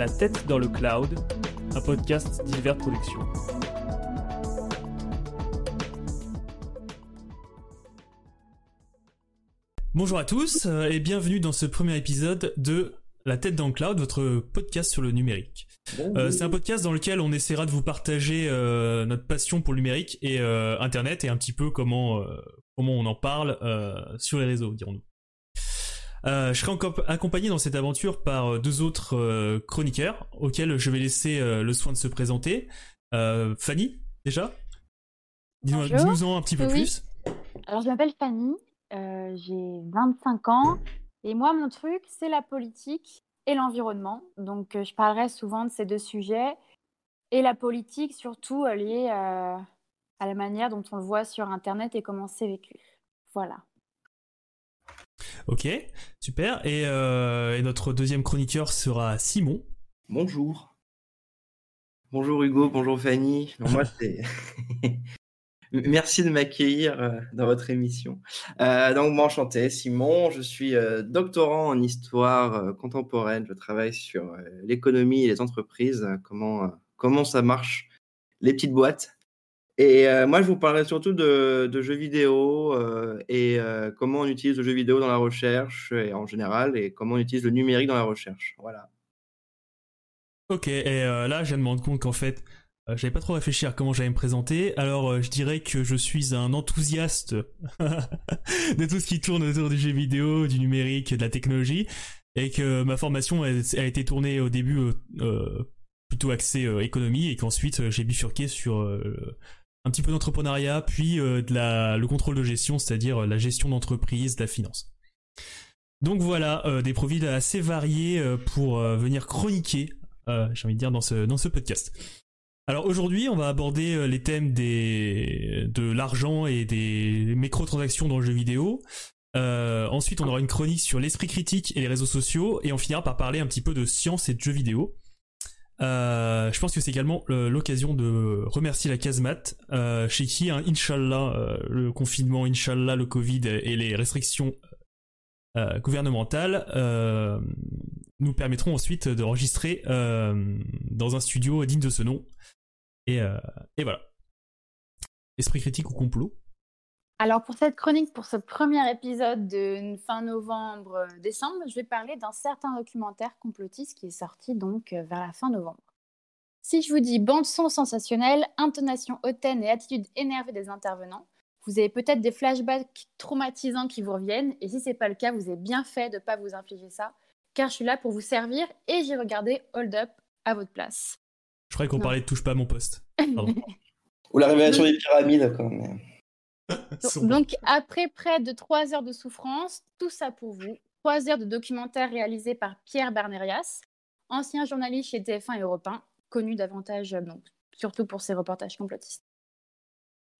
La tête dans le cloud, un podcast d'Hiver Productions. Bonjour à tous euh, et bienvenue dans ce premier épisode de La tête dans le cloud, votre podcast sur le numérique. Euh, c'est un podcast dans lequel on essaiera de vous partager euh, notre passion pour le numérique et Internet et un petit peu comment comment on en parle sur les réseaux, dirons-nous. Je serai accompagné dans cette aventure par deux autres chroniqueurs auxquels je vais laisser le soin de se présenter. Fanny, déjà? Dis-nous en un petit peu plus. Alors, je m'appelle Fanny, euh, j'ai 25 ans et moi, mon truc, c'est la politique et l'environnement. Donc, euh, je parlerai souvent de ces deux sujets et la politique, surtout liée euh, à la manière dont on le voit sur Internet et comment c'est vécu. Voilà. Ok, super. Et, et, notre deuxième chroniqueur sera Simon. Bonjour. Bonjour Hugo, bonjour Fanny. moi, c'est Merci de m'accueillir euh, dans votre émission. Euh, donc, moi, enchanté, Simon. Je suis euh, doctorant en histoire contemporaine. Je travaille sur l'économie et les entreprises, comment, comment ça marche, les petites boîtes. Et moi, je vous parlerai surtout de, jeux vidéo et comment on utilise le jeu vidéo dans la recherche et en général, et comment on utilise le numérique dans la recherche. Voilà. Ok, et là, je viens de me rendre compte qu'en fait, euh, j'avais pas trop réfléchi à comment j'allais me présenter. Alors, euh, je dirais que je suis un enthousiaste de tout ce qui tourne autour du jeu vidéo, du numérique, de la technologie, et que ma formation a, été tournée au début euh, plutôt axée économie, et qu'ensuite j'ai bifurqué sur un petit peu d'entrepreneuriat, puis la, le contrôle de gestion, c'est-à-dire la gestion d'entreprise, de la finance. Donc voilà, des profils assez variés pour venir chroniquer, j'ai envie de dire, dans ce, dans ce podcast. Alors aujourd'hui, on va aborder euh, les thèmes des de l'argent et des microtransactions dans le jeu vidéo. Euh, ensuite, on aura une chronique sur l'esprit critique et les réseaux sociaux, et on finira par parler un petit peu de science et de jeux vidéo. Euh, je pense que c'est également l'occasion de remercier la casemate, chez qui, hein, Inch'Allah, le confinement, Inch'Allah, le Covid et les restrictions gouvernementales nous permettront ensuite d'enregistrer dans un studio digne de ce nom. Euh, et, voilà. Esprit critique ou complot alors pour cette chronique, pour ce premier épisode de fin novembre-décembre, je vais parler d'un certain documentaire complotiste qui est sorti donc euh, vers la fin novembre. Si je vous dis bande son sensationnelle, intonation hautaine et attitude énervée des intervenants, vous avez peut-être des flashbacks traumatisants qui vous reviennent, et si ce n'est pas le cas, vous avez bien fait de ne pas vous infliger ça, car je suis là pour vous servir et j'ai regardé Hold Up à votre place. Je croyais qu'on parlait de touche pas à mon poste. Ou la révélation des pyramides, quand même. Donc, après près de trois heures de souffrance, tout ça pour vous. Trois heures de documentaire réalisé par Pierre Bernerias, ancien journaliste chez TF1 et Europe 1, connu davantage, euh, donc, surtout pour ses reportages complotistes.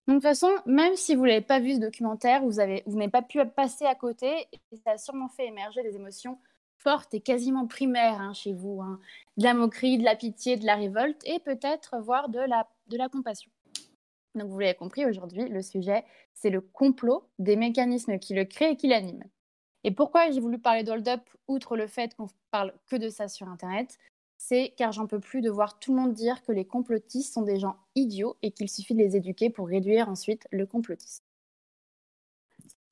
Donc, de toute façon, même si vous n'avez pas vu ce documentaire, vous n'avez vous pas pu passer à côté, et ça a sûrement fait émerger des émotions forte et quasiment primaire hein, chez vous. Hein. De la moquerie, de la pitié, de la révolte et peut-être voire de la, de la compassion. Donc vous l'avez compris, aujourd'hui, le sujet, c'est le complot des mécanismes qui le créent et qui l'animent. Et pourquoi j'ai voulu parler d'Hold Up, outre le fait qu'on parle que de ça sur Internet C'est car j'en peux plus de voir tout le monde dire que les complotistes sont des gens idiots et qu'il suffit de les éduquer pour réduire ensuite le complotisme.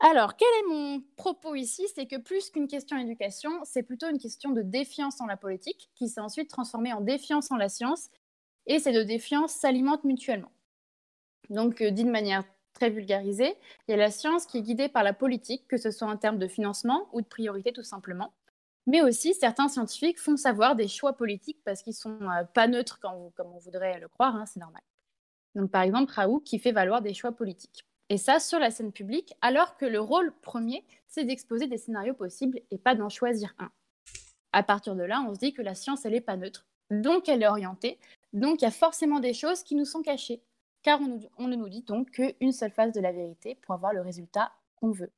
Alors, quel est mon propos ici? C'est que plus qu'une question d'éducation, c'est plutôt une question de défiance en la politique, qui s'est ensuite transformée en défiance en la science, et ces deux défiances s'alimentent mutuellement. Donc, euh, d'une manière très vulgarisée, il y a la science qui est guidée par la politique, que ce soit en termes de financement ou de priorité tout simplement. Mais aussi, certains scientifiques font savoir des choix politiques parce qu'ils sont euh, pas neutres comme on voudrait le croire, hein, c'est normal. Donc, par exemple, Raoult qui fait valoir des choix politiques. Et ça sur la scène publique, alors que le rôle premier, c'est d'exposer des scénarios possibles et pas d'en choisir un. À partir de là, on se dit que la science, elle n'est pas neutre, donc elle est orientée, donc il y a forcément des choses qui nous sont cachées, car on, ne nous dit donc qu'une seule face de la vérité pour avoir le résultat qu'on veut.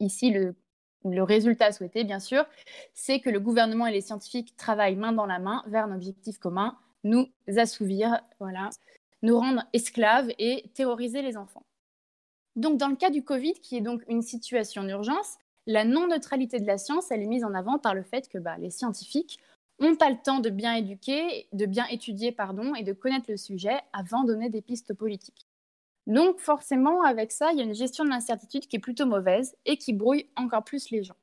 Ici, le, le résultat souhaité, bien sûr, c'est que le gouvernement et les scientifiques travaillent main dans la main vers un objectif commun, nous assouvir, voilà, nous rendre esclaves et terroriser les enfants. Donc, dans le cas du Covid, qui est donc une situation d'urgence, la non-neutralité de la science, elle est mise en avant par le fait que bah, les scientifiques n'ont pas le temps de bien éduquer, de bien étudier pardon, et de connaître le sujet avant de donner des pistes politiques. Donc forcément, avec ça, il y a une gestion de l'incertitude qui est plutôt mauvaise et qui brouille encore plus les gens.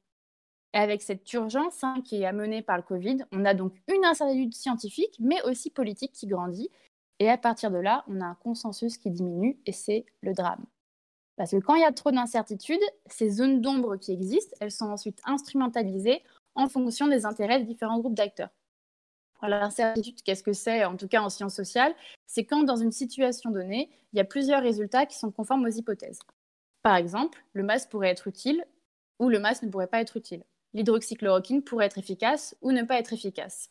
Et avec cette urgence hein, qui est amenée par le Covid, on a donc une incertitude scientifique, mais aussi politique qui grandit. Et à partir de là, on a un consensus qui diminue et c'est le drame. Parce que quand il y a trop d'incertitudes, ces zones d'ombre qui existent, elles sont ensuite instrumentalisées en fonction des intérêts des différents groupes d'acteurs. L'incertitude, qu'est-ce que c'est, en tout cas en sciences sociales C'est quand dans une situation donnée, il y a plusieurs résultats qui sont conformes aux hypothèses. Par exemple, le masque pourrait être utile ou le masque ne pourrait pas être utile. L'hydroxychloroquine pourrait être efficace ou ne pas être efficace.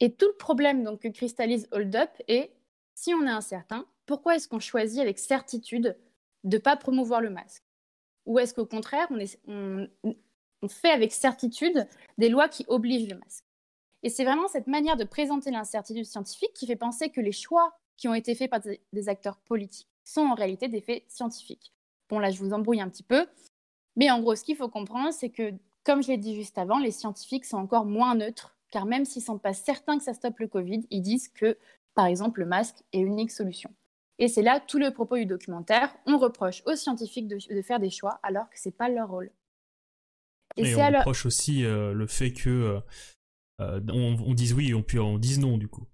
Et tout le problème donc, que cristallise Hold Up est, si on est incertain, pourquoi est-ce qu'on choisit avec certitude de ne pas promouvoir le masque? Ou est-ce qu'au contraire, on, on fait avec certitude des lois qui obligent le masque Et c'est vraiment cette manière de présenter l'incertitude scientifique qui fait penser que les choix qui ont été faits par des acteurs politiques sont en réalité des faits scientifiques. Bon, là, je vous embrouille un petit peu. Mais en gros, ce qu'il faut comprendre, c'est que, comme je l'ai dit juste avant, les scientifiques sont encore moins neutres, car même s'ils ne sont pas certains que ça stoppe le Covid, ils disent que, par exemple, le masque est une unique solution. Et c'est là tout le propos du documentaire. On reproche aux scientifiques de, faire des choix alors que ce n'est pas leur rôle. Et, on reproche aussi euh, le fait que euh, euh, on, dise oui et on, dise non du coup.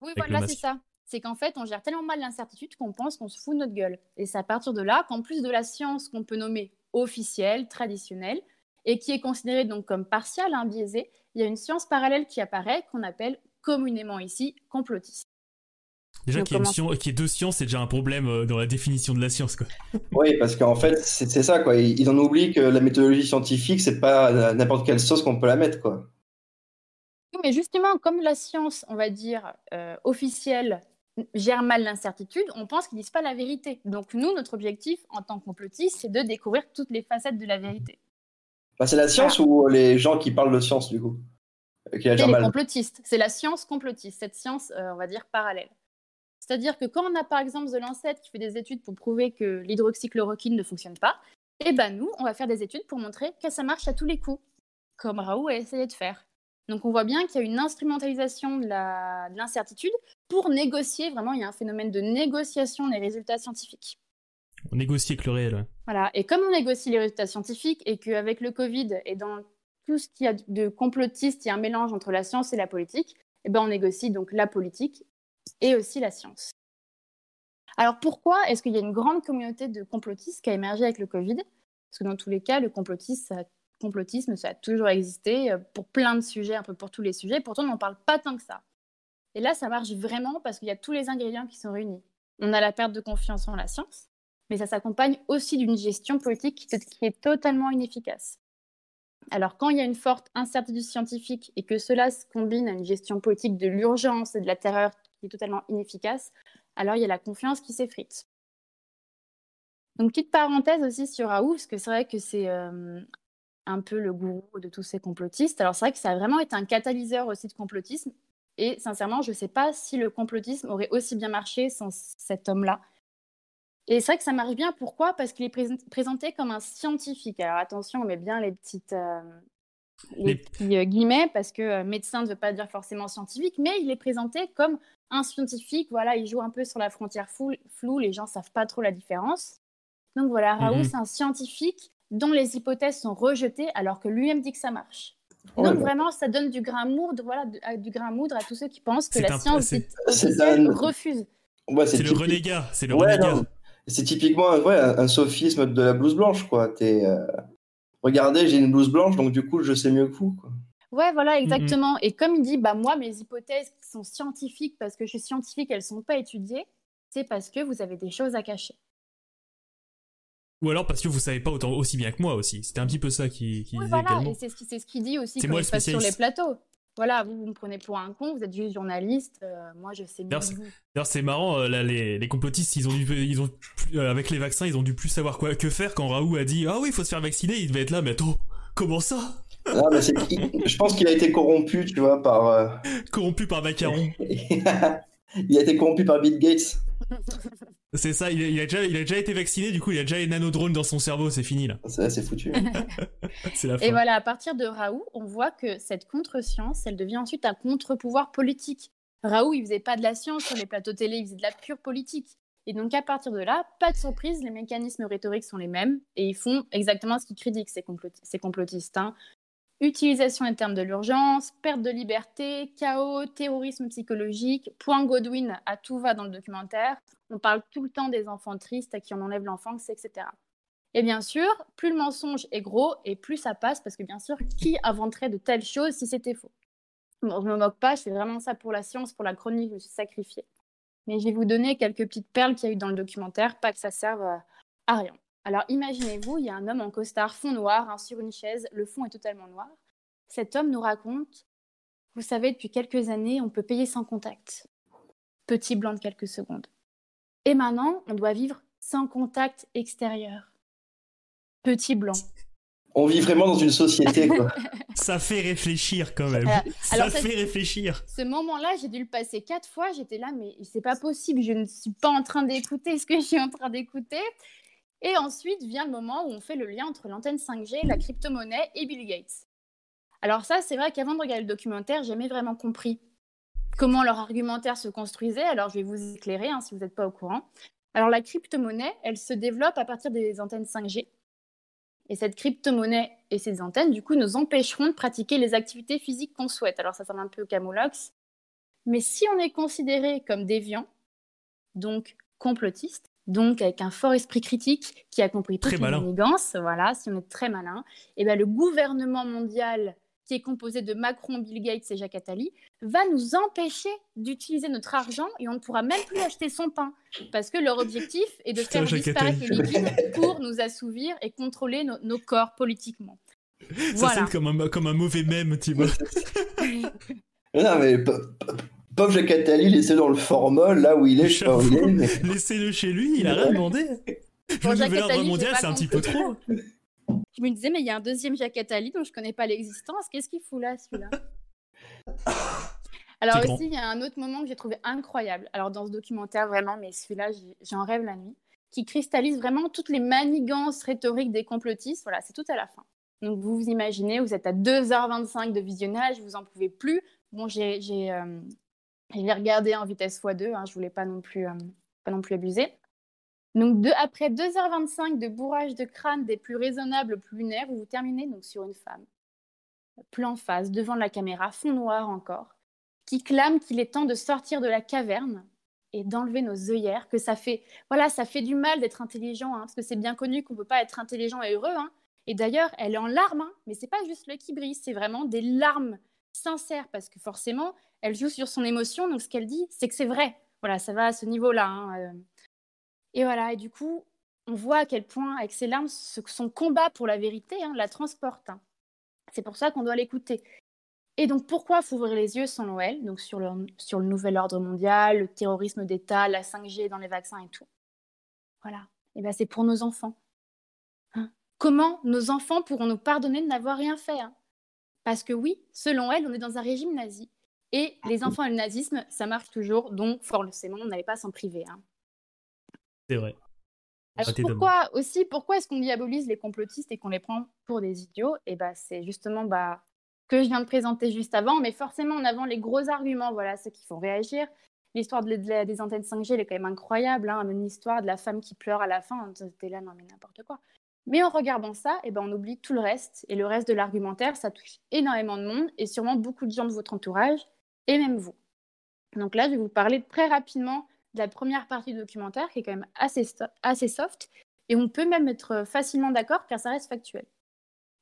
Oui, voilà, c'est ça. C'est qu'en fait, on gère tellement mal l'incertitude qu'on pense qu'on se fout de notre gueule. Et c'est à partir de là qu'en plus de la science qu'on peut nommer officielle, traditionnelle, et qui est considérée donc comme partiale, hein, biaisée, il y a une science parallèle qui apparaît qu'on appelle communément ici complotiste. Déjà qu'il y, ait deux sciences, c'est déjà un problème euh, dans la définition de la science. Quoi. Oui, parce qu'en fait, c'est ça. Quoi. Ils en oublient que la méthodologie scientifique, c'est pas n'importe quelle sauce qu'on peut la mettre. Quoi. mais justement, comme la science, on va dire, euh, officielle, gère mal l'incertitude, on pense qu'ils disent pas la vérité. Donc nous, notre objectif en tant que complotiste, c'est de découvrir toutes les facettes de la vérité. Bah, c'est la science ou les gens qui parlent de science, du coup C'est les complotistes. C'est la science complotiste, cette science, euh, on va dire, parallèle. C'est-à-dire que quand on a par exemple The Lancet qui fait des études pour prouver que l'hydroxychloroquine ne fonctionne pas, eh ben nous, on va faire des études pour montrer que ça marche à tous les coups, comme Raoult a essayé de faire. Donc on voit bien qu'il y a une instrumentalisation de l'incertitude pour négocier, vraiment il y a un phénomène de négociation des résultats scientifiques. On négocie avec le réel. Voilà, et comme on négocie les résultats scientifiques et qu'avec le Covid et dans tout ce qu'il y a de complotiste, il y a un mélange entre la science et la politique, eh ben on négocie donc la politique et aussi la science. Alors pourquoi est-ce qu'il y a une grande communauté de complotistes qui a émergé avec le Covid? Parce que dans tous les cas, le complotisme ça, a toujours existé euh, pour plein de sujets, un peu pour tous les sujets. Pourtant, on n'en parle pas tant que ça. Et là, ça marche vraiment parce qu'il y a tous les ingrédients qui sont réunis. On a la perte de confiance en la science, mais ça s'accompagne aussi d'une gestion politique qui est totalement inefficace. Alors, quand il y a une forte incertitude scientifique et que cela se combine à une gestion politique de l'urgence et de la terreur totalement inefficace, alors il y a la confiance qui s'effrite. Donc, petite parenthèse aussi sur Raoult, parce que c'est vrai que c'est euh, un peu le gourou de tous ces complotistes. Alors, c'est vrai que ça a vraiment été un catalyseur aussi de complotisme. Et sincèrement, je ne sais pas si le complotisme aurait aussi bien marché sans cet homme-là. Et c'est vrai que ça marche bien. Pourquoi? Parce qu'il est présenté comme un scientifique. Alors attention, on met bien les petites, euh, les, petits euh, guillemets, parce que médecin ne veut pas dire forcément scientifique, mais il est présenté comme un scientifique, voilà, il joue un peu sur la frontière floue, les gens savent pas trop la différence. Donc voilà, Raoult, mhm. c'est un scientifique dont les hypothèses sont rejetées alors que lui-même dit que ça marche. Donc vraiment, ça donne du grain à moudre, voilà, du grain à moudre à tous ceux qui pensent que la science refuse. c'est le renégat, c'est le renégat. C'est typiquement un, sophisme de la blouse blanche, quoi. Euh, regardez, j'ai une blouse blanche, donc du coup, je sais mieux que vous, quoi. Ouais, voilà, exactement. Et comme il dit, bah moi, mes hypothèses qui sont scientifiques, parce que je suis scientifique, elles sont pas étudiées, c'est parce que vous avez des choses à cacher. Ou alors parce que vous savez pas autant aussi bien que moi aussi. C'était un petit peu ça qui, qui oui, voilà, et c'est ce qu'il dit aussi quand moi il passe sur les plateaux. Voilà, vous, vous me prenez pour un con, vous êtes juste journaliste, euh, moi je sais mieux. D'ailleurs, c'est marrant, euh, là, les, les, complotistes, ils ont dû, ils ont, euh, avec les vaccins, ils ont dû plus savoir quoi que faire quand Raoult a dit Ah oui, il faut se faire vacciner, il devait être là, mais attends, comment ça? Je pense qu'il a été corrompu, tu vois, par. Euh, corrompu par Macaron. il a été corrompu par Bill Gates. C'est ça, il a, déjà, il a déjà été vacciné, du coup il a déjà les nanodrones dans son cerveau, c'est fini là. C'est foutu. c'est la fin. Et voilà, à partir de Raoult, on voit que cette contre-science, elle devient ensuite un contre-pouvoir politique. Raoult, il faisait pas de la science sur les plateaux télé, il faisait de la pure politique. Et donc à partir de là, pas de surprise, les mécanismes rhétoriques sont les mêmes et ils font exactement ce qu'ils critiquent, ces, complotistes. Hein. Utilisation des termes de l'urgence, perte de liberté, chaos, terrorisme psychologique, point Godwin à tout va dans le documentaire. On parle tout le temps des enfants tristes à qui on enlève l'enfance, etc. Et bien sûr, plus le mensonge est gros et plus ça passe, parce que bien sûr, qui inventerait de telles choses si c'était faux? Bon, Je ne me moque pas, c'est vraiment ça pour la science, pour la chronique, je me suis sacrifiée. Mais je vais vous donner quelques petites perles qu'il y a eu dans le documentaire, pas que ça serve à rien. Alors imaginez-vous, il y a un homme en costard fond noir hein, sur une chaise, le fond est totalement noir. Cet homme nous raconte, vous savez, depuis quelques années, on peut payer sans contact. Petit blanc de quelques secondes. Et maintenant, on doit vivre sans contact extérieur. Petit blanc. On vit vraiment dans une société, quoi. ça fait réfléchir quand même. ça fait réfléchir. Ce moment-là, j'ai dû le passer quatre fois. J'étais là, mais c'est pas possible. Je ne suis pas en train d'écouter ce que je suis en train d'écouter. Et ensuite vient le moment où on fait le lien entre l'antenne 5G, la crypto-monnaie et Bill Gates. Alors ça, c'est vrai qu'avant de regarder le documentaire, j'ai jamais vraiment compris comment leur argumentaire se construisait. Alors je vais vous éclairer hein, si vous n'êtes pas au courant. Alors la crypto-monnaie, elle se développe à partir des antennes 5G. Et cette crypto-monnaie et ces antennes, du coup, nous empêcheront de pratiquer les activités physiques qu'on souhaite. Alors ça semble un peu camoulox. Mais si on est considéré comme déviant, donc complotiste, donc avec un fort esprit critique qui a compris toutes les manigances, voilà, si on est très malin, et eh ben le gouvernement mondial qui est composé de Macron, Bill Gates et Jacques Attali, va nous empêcher d'utiliser notre argent et on ne pourra même plus acheter son pain. Parce que leur objectif est de faire disparaître les liquides pour nous assouvir et contrôler nos corps politiquement. Ça sonne comme un, comme un mauvais mème, tu vois. non, mais Pauvre Jacques Attali, laissez dans le formol, là où il est, je sais Laissez-le chez lui, il a rien demandé. le nouvel ordre mondial, c'est un petit peu trop. Je me disais, mais il y a un deuxième Jacques Attali dont je connais pas l'existence. Qu'est-ce qu'il fout là, celui-là Alors aussi, il y a un autre moment que j'ai trouvé incroyable. Alors dans ce documentaire, vraiment, mais celui-là, j'en rêve la nuit, qui cristallise vraiment toutes les manigances rhétoriques des complotistes. Voilà, c'est tout à la fin. Donc vous vous imaginez, vous êtes à 2h25 de visionnage, vous en pouvez plus. Bon, j'ai euh, je l'ai regardé en vitesse x2, hein, je voulais pas non plus, euh, pas non plus abuser. Donc après 2h25 de bourrage de crâne des plus raisonnables, plus lunaires, vous terminez donc sur une femme, plan face, devant la caméra, fond noir encore, qui clame qu'il est temps de sortir de la caverne et d'enlever nos œillères, que ça fait, voilà, ça fait du mal d'être intelligent, hein, parce que c'est bien connu qu'on ne peut pas être intelligent et heureux. Hein. Et d'ailleurs, elle est en larmes, hein, mais c'est pas juste le qui brille, c'est vraiment des larmes sincères, parce que forcément, elle joue sur son émotion, donc ce qu'elle dit, c'est que c'est vrai. Voilà, ça va à ce niveau-là. Hein, euh. Et voilà, et du coup, on voit à quel point, avec ses larmes, son combat pour la vérité hein, la transporte. Hein. C'est pour ça qu'on doit l'écouter. Et donc, pourquoi faut ouvrir les yeux sans Noël Donc, sur le, nouvel ordre mondial, le terrorisme d'État, la 5G dans les vaccins et tout? Voilà. Et bien, c'est pour nos enfants. Comment nos enfants pourront nous pardonner de n'avoir rien fait Parce que oui, selon elle, on est dans un régime nazi. Et les enfants et le nazisme, ça marche toujours, donc forcément, on n'allait pas s'en priver. Hein. C'est vrai. Alors pourquoi aussi, pourquoi est-ce qu'on diabolise les complotistes et qu'on les prend pour des idiots? Et eh ben, c'est justement bah, que je viens de présenter juste avant, mais forcément en avant les gros arguments, voilà, ceux qui font réagir. L'histoire des antennes 5G, elle est quand même incroyable, hein, une histoire de la femme qui pleure à la fin, c'était là, non mais n'importe quoi. Mais en regardant ça, eh ben, on oublie tout le reste, et le reste de l'argumentaire, ça touche énormément de monde, et sûrement beaucoup de gens de votre entourage, et même vous. Donc là, je vais vous parler très rapidement de la première partie du documentaire, qui est quand même assez, assez soft, et on peut même être facilement d'accord car ça reste factuel.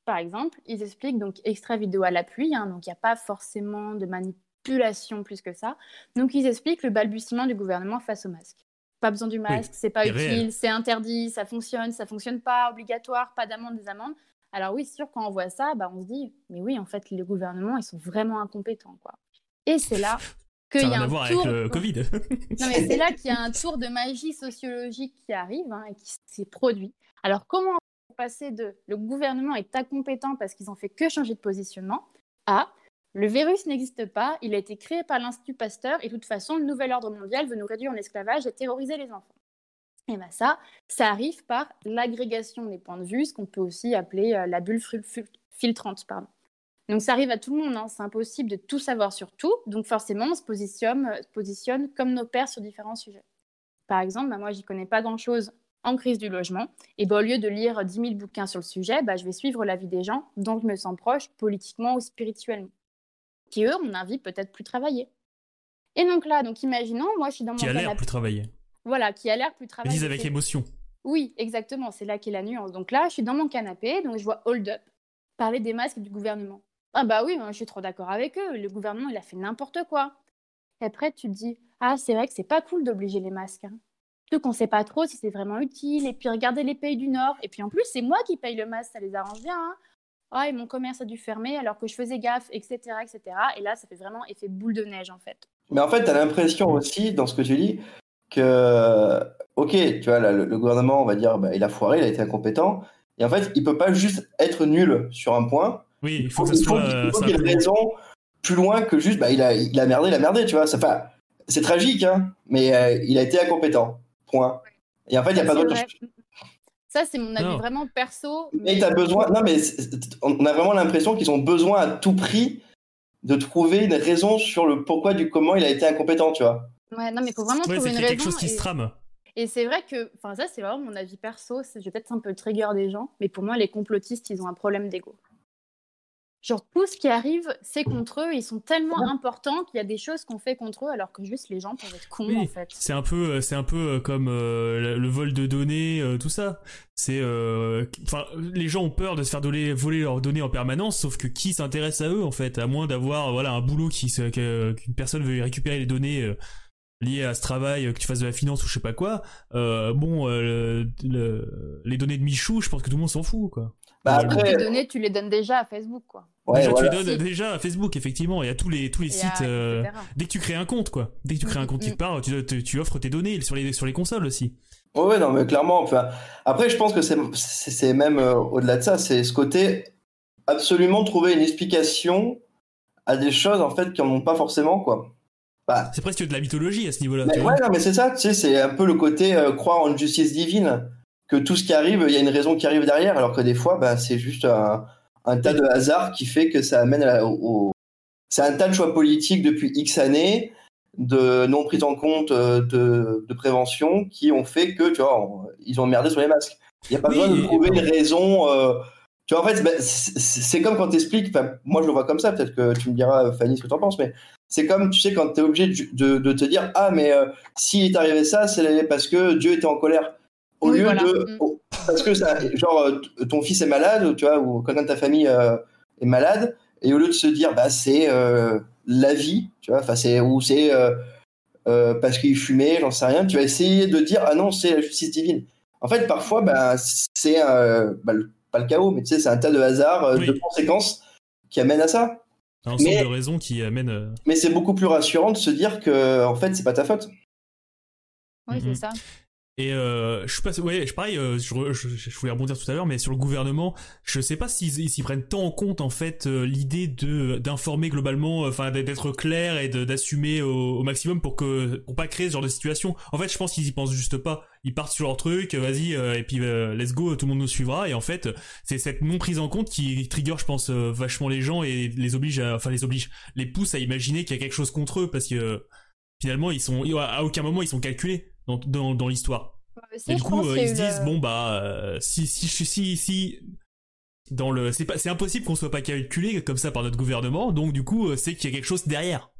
Par exemple, ils expliquent donc extrait vidéo à l'appui, hein, donc il n'y a pas forcément de manipulation plus que ça. Donc ils expliquent le balbutiement du gouvernement face au masque. Pas besoin du masque, c'est pas utile, c'est interdit, ça fonctionne, ça fonctionne pas, obligatoire, pas d'amende, des amendes. Alors oui, sûr, quand on voit ça, bah, on se dit, mais oui, en fait, les gouvernements, ils sont vraiment incompétents, quoi. Et c'est là qu'il y a un tour... avec le Covid. non, mais c'est là qu'il y a un tour de magie sociologique qui arrive hein, et qui s'est produit. Alors, comment passer de le gouvernement est incompétent parce qu'ils ont fait que changer de positionnement à le virus n'existe pas, il a été créé par l'Institut Pasteur et de toute façon, le nouvel ordre mondial veut nous réduire en esclavage et terroriser les enfants. Et bien ça, ça arrive par l'agrégation des points de vue, ce qu'on peut aussi appeler la bulle filtrante. Pardon. Donc ça arrive à tout le monde, hein. c'est impossible de tout savoir sur tout, donc forcément on se positionne, se positionne comme nos pairs sur différents sujets. Par exemple, bah, moi j'y connais pas grand-chose en crise du logement, et bah, au lieu de lire 10 000 bouquins sur le sujet, bah, je vais suivre l'avis des gens dont je me sens proche politiquement ou spirituellement, qui eux un avis peut-être plus travaillé. Et donc là, donc imaginons, moi je suis dans mon Qui a l'air plus travaillé. Voilà, qui a l'air plus travaillé. Ils avec émotion. Oui, exactement, c'est là qu'est la nuance. Donc là, je suis dans mon canapé, donc je vois Hold Up parler des masques du gouvernement. Ah bah oui, je suis trop d'accord avec eux. Le gouvernement, il a fait n'importe quoi. Et après, tu te dis, ah, c'est vrai que c'est pas cool d'obliger les masques. Hein. Qu'on sait pas trop si c'est vraiment utile. Et puis, regardez les pays du Nord. Et puis, en plus, c'est moi qui paye le masque, ça les arrange bien. Hein. Ah, et mon commerce a dû fermer alors que je faisais gaffe, etc., etc. Et là, ça fait vraiment effet boule de neige, en fait. Mais en fait, tu as l'impression aussi, dans ce que tu dis, que, ok, tu vois, le, gouvernement, on va dire, bah, il a foiré, il a été incompétent. Et en fait, il peut pas juste être nul sur un point oui, il faut que ça soit. Il faut qu'il y ait une raison plus loin que juste, bah, il, a, il a merdé, il a merdé, tu vois. C'est tragique, hein, mais euh, il a été incompétent. Point. Et en fait, il n'y a pas d'autre. Ça, c'est mon avis vraiment perso. Mais, tu as besoin. Non, mais on a vraiment l'impression qu'ils ont besoin à tout prix de trouver une raison sur le pourquoi du comment il a été incompétent, tu vois. Ouais, non, mais il faut vraiment trouver une raison. quelque chose qui se trame. Et c'est vrai que, enfin, ça, c'est vraiment mon avis perso. Je vais peut-être un peu le trigger des gens, mais pour moi, les complotistes, ils ont un problème d'ego. Genre, tout ce qui arrive, c'est contre eux. Ils sont tellement importants qu'il y a des choses qu'on fait contre eux, alors que juste les gens peuvent être cons, en fait. C'est un peu, c'est un peu euh, comme euh, le vol de données, euh, tout ça. C'est, enfin, les gens ont peur de se faire voler, voler leurs données en permanence, sauf que qui s'intéresse à eux, en fait, à moins d'avoir, voilà, un boulot qui, qu'une personne veut récupérer les données liées à ce travail, que tu fasses de la finance ou je sais pas quoi. bon, les données de Michou, je pense que tout le monde s'en fout, quoi. Bah après... Les données, tu les donnes déjà à Facebook, quoi. Déjà, tu les donnes déjà à Facebook, effectivement, et à tous les, tous les sites. Euh, dès que tu crées un compte, quoi. Dès que tu crées un compte, tu, mm. pars, tu, tu, offres tes données sur les, sur les consoles aussi. Ouais, non, mais clairement. Enfin, après, je pense que c'est même euh, au-delà de ça, c'est ce côté absolument trouver une explication à des choses, en fait, qui n'en ont pas forcément, quoi. Bah, c'est presque de la mythologie à ce niveau-là. Ouais, non, mais c'est ça, tu sais, c'est un peu le côté euh, croire en une justice divine que tout ce qui arrive, il y a une raison qui arrive derrière, alors que des fois, bah, c'est juste un, tas de hasard qui fait que ça amène au. C'est un tas de choix politiques depuis X années, de non prise en compte euh, de, prévention, qui ont fait que, tu vois, ils ont merdé sur les masques. Il n'y a pas besoin de trouver une raison. Euh, tu vois, en fait, c'est comme quand tu expliques, moi je le vois comme ça, peut-être que tu me diras, Fanny, ce que tu en penses, mais c'est comme, tu sais, quand tu es obligé de, te dire, ah, mais euh, s'il est arrivé ça, c'est parce que Dieu était en colère au lieu de mm. Parce que ça genre euh, ton fils est malade tu vois ou quelqu'un de ta famille euh, est malade et au lieu de se dire bah c'est euh, la vie tu vois enfin c'est ou c'est parce qu'il fumait j'en sais rien tu vas essayer de dire ah non c'est la justice divine. En fait parfois bah c'est bah, pas le chaos mais tu sais c'est un tas de hasards de conséquences qui amènent à ça. Un ensemble de raisons qui amènent mais c'est beaucoup plus rassurant de se dire que en fait c'est pas ta faute. Oui c'est ça et euh, je suis pas, ouais, je pareil, euh, je, je, voulais rebondir tout à l'heure, mais sur le gouvernement, je sais pas s'ils s'y prennent tant en compte en fait euh, l'idée de d'informer globalement, enfin d'être clair et d'assumer au, maximum pour que pour pas créer ce genre de situation. En fait, je pense qu'ils y pensent juste pas. Ils partent sur leur truc, vas-y, et puis let's go, tout le monde nous suivra. Et en fait, c'est cette non prise en compte qui trigger, je pense, vachement les gens et les oblige, à, enfin les oblige, les pousse à imaginer qu'il y a quelque chose contre eux parce que finalement ils sont à aucun moment ils sont calculés dans, dans, l'histoire. et du coup, euh, ils se disent bon bah euh, si si si si dans le c'est pas c'est impossible qu'on soit pas calculé comme ça par notre gouvernement, donc du coup euh, c'est qu'il y a quelque chose derrière.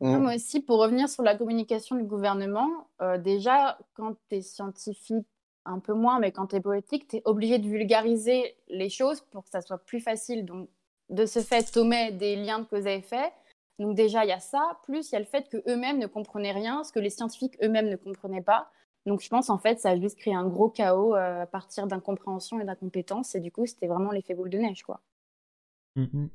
Mmh. Moi aussi, pour revenir sur la communication du gouvernement, déjà, quand tu es scientifique, un peu moins, mais quand tu es politique, tu es obligé de vulgariser les choses pour que ça soit plus facile. Donc, de ce fait, tu omets des liens de cause à effet. Donc déjà, il y a ça, plus il y a le fait qu'eux-mêmes ne comprenaient rien, ce que les scientifiques eux-mêmes ne comprenaient pas. Donc je pense en fait, ça a juste créé un gros chaos euh, à partir d'incompréhension et d'incompétence. Et du coup, c'était vraiment l'effet boule de neige, quoi. Mm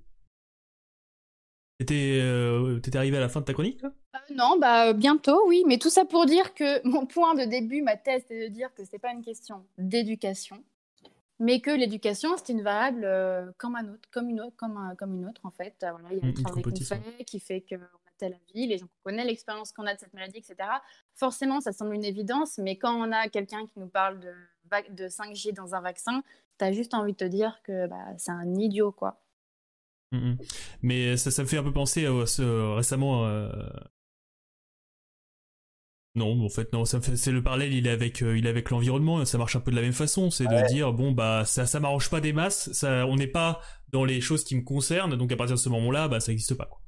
T'étais arrivé à la fin de ta chronique là euh, Non, bah bientôt, oui. Mais tout ça pour dire que mon point de début, ma thèse, c'était de dire que c'est pas une question d'éducation, mais que l'éducation, c'est une variable euh, comme, un autre, comme, une autre, comme, comme une autre, en fait. Euh, voilà, il y a le travail qu'on fait qui fait qu'on a la vie, les gens qu'on connaît, l'expérience qu'on a de cette maladie, etc. Forcément, ça semble une évidence, mais quand on a quelqu'un qui nous parle de, de 5G dans un vaccin, tu as juste envie de te dire que bah, c'est un idiot, quoi. Mm, mm. Mais ça, ça me fait un peu penser à ce, récemment. Euh, non, en fait, non, c'est le parallèle, il est avec, euh, il est avec l'environnement, ça marche un peu de la même façon, c'est de dire, bon, bah, ça, ça m'arrange pas des masses, ça, on n'est pas dans les choses qui me concernent, donc à partir de ce moment-là, bah, ça n'existe pas, quoi.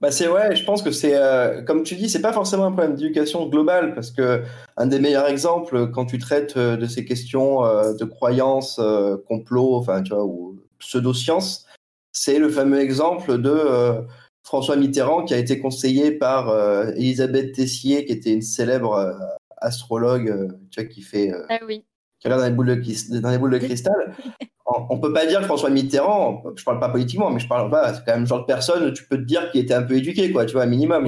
Bah c'est ouais, je pense que c'est euh, comme tu dis, c'est pas forcément un problème d'éducation globale parce que un des meilleurs exemples quand tu traites de ces questions de croyances, complot, enfin tu vois ou pseudo-sciences, c'est le fameux exemple de euh, François Mitterrand qui a été conseillé par euh, Elisabeth Tessier, qui était une célèbre euh, astrologue tu vois, qui fait. Ah oui. Qui regarde dans les boules de, dans les boules de cristal. on, ne peut pas dire que François Mitterrand, je parle pas politiquement, mais je parle pas, c'est quand même le genre de personne, tu peux te dire qu'il était un peu éduqué, quoi, tu vois, un minimum.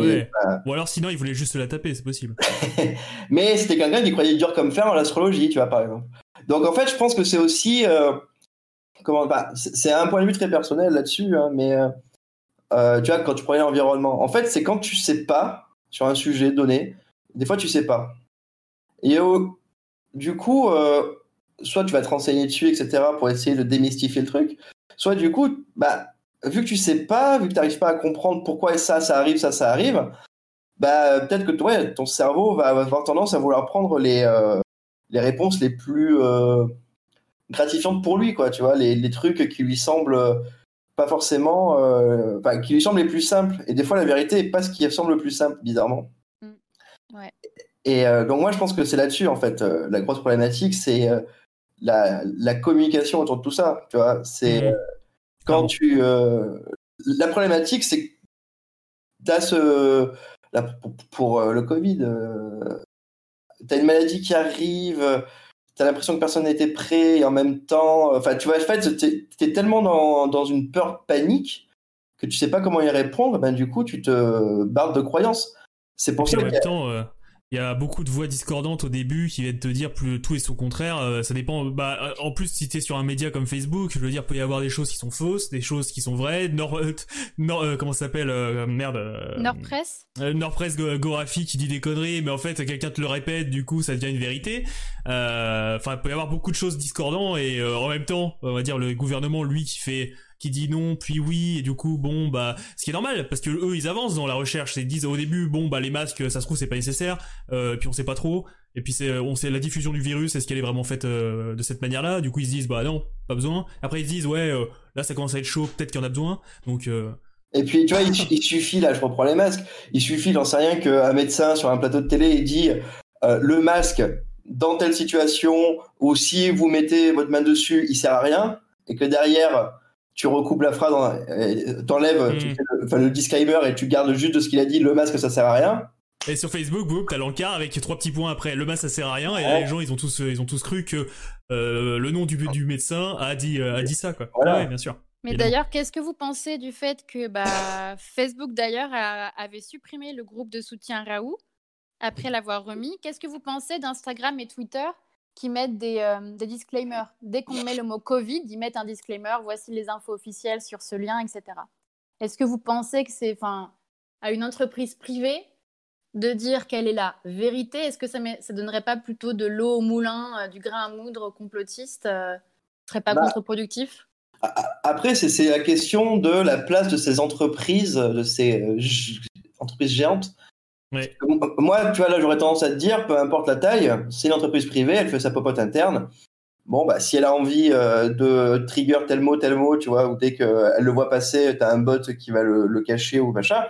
Ou alors sinon, il voulait juste la taper, c'est possible. mais c'était quelqu'un qui croyait dur comme fer en l'astrologie, tu vois, par exemple. Donc en fait, je pense que c'est aussi comment bah, c'est un point de vue très personnel là-dessus, hein, mais euh, euh, tu vois, quand tu prends l'environnement, en fait, c'est quand tu sais pas sur un sujet donné, des fois tu sais pas. Et du coup, euh, soit tu vas te renseigner dessus, etc., pour essayer de démystifier le truc, soit du coup, bah, vu que tu sais pas, vu que tu n'arrives pas à comprendre pourquoi ça, ça arrive, ça, ça arrive, bah, peut-être que ouais, ton cerveau va avoir tendance à vouloir prendre les, les réponses les plus gratifiante pour lui, quoi, tu vois, les, les trucs qui lui semblent euh, pas forcément, euh, enfin, qui lui semblent les plus simples. Et des fois, la vérité est pas ce qui semble le plus simple, bizarrement. Mm. Ouais. Et euh, donc, moi, je pense que c'est là-dessus, en fait, la grosse problématique, c'est la, la, communication autour de tout ça, tu vois. C'est mm. quand tu. la problématique, c'est que ce. pour, pour, le Covid, tu as une maladie qui arrive t'as l'impression que personne n'était prêt et en même temps, enfin, tu vois, en fait, t'es es tellement dans, dans, une peur panique que tu sais pas comment y répondre, ben du coup, tu te barres de croyances. C'est pour ça que il y a beaucoup de voix discordantes au début qui viennent te dire plus tout est son contraire. Euh, ça dépend. Bah, euh, en plus, si t'es sur un média comme Facebook, je veux dire, peut y avoir des choses qui sont fausses, des choses qui sont vraies. Nord, euh, Nord comment ça s'appelle Merde. Nordpress. Nordpress Gorafi qui dit des conneries, mais en fait, quelqu'un te le répète, du coup, ça devient une vérité. Enfin, il peut y avoir beaucoup de choses discordantes et en même temps, on va dire le gouvernement, lui, qui fait qui dit non puis oui et du coup bon bah ce qui est normal parce que eux ils avancent dans la recherche ils disent au début bon bah les masques ça se trouve c'est pas nécessaire euh, puis on sait pas trop et puis c'est on sait la diffusion du virus est-ce qu'elle est vraiment faite euh, de cette manière là du coup ils se disent bah non pas besoin. Après ils se disent ouais euh, là ça commence à être chaud peut-être qu'il y en a besoin donc et puis, tu vois, il, suffit, là, je reprends les masques, il suffit, j'en sais rien, qu'un médecin sur un plateau de télé ait dit le masque dans telle situation, ou si vous mettez votre main dessus, il sert à rien, et que derrière, tu recoupes la phrase, t'enlèves hmm. le, disclaimer et tu gardes juste de ce qu'il a dit, le masque ça sert à rien. Et sur Facebook, boum, t'as l'encart avec trois petits points après. Le masque, ça sert à rien. Et les gens, ils ont tous, ils ont tous cru que euh, le nom du, du médecin a dit, euh, a dit ça, quoi. Ouais, bien sûr. Mais d'ailleurs, qu'est-ce que vous pensez du fait que bah, Facebook, d'ailleurs, avait supprimé le groupe de soutien Raoult après l'avoir remis? Qu'est-ce que vous pensez d'Instagram et Twitter qui mettent des, euh, des disclaimers. Dès qu'on met le mot Covid, ils mettent un disclaimer, voici les infos officielles sur ce lien, etc. Est-ce que vous pensez que c'est à une entreprise privée de dire quelle est la vérité? Est-ce que ça ne donnerait pas plutôt de l'eau au moulin, euh, du grain à moudre complotiste euh, Ce serait pas bah, contre-productif? Après, c'est la question de la place de ces entreprises, de ces entreprises géantes moi, tu vois, là, j'aurais tendance à te dire, peu importe la taille, c'est une entreprise privée, elle fait sa popote interne. Bon, bah, si elle a envie euh, de trigger tel mot, tel mot, tu vois, ou dès qu'elle le voit passer, tu as un bot qui va le, cacher ou machin,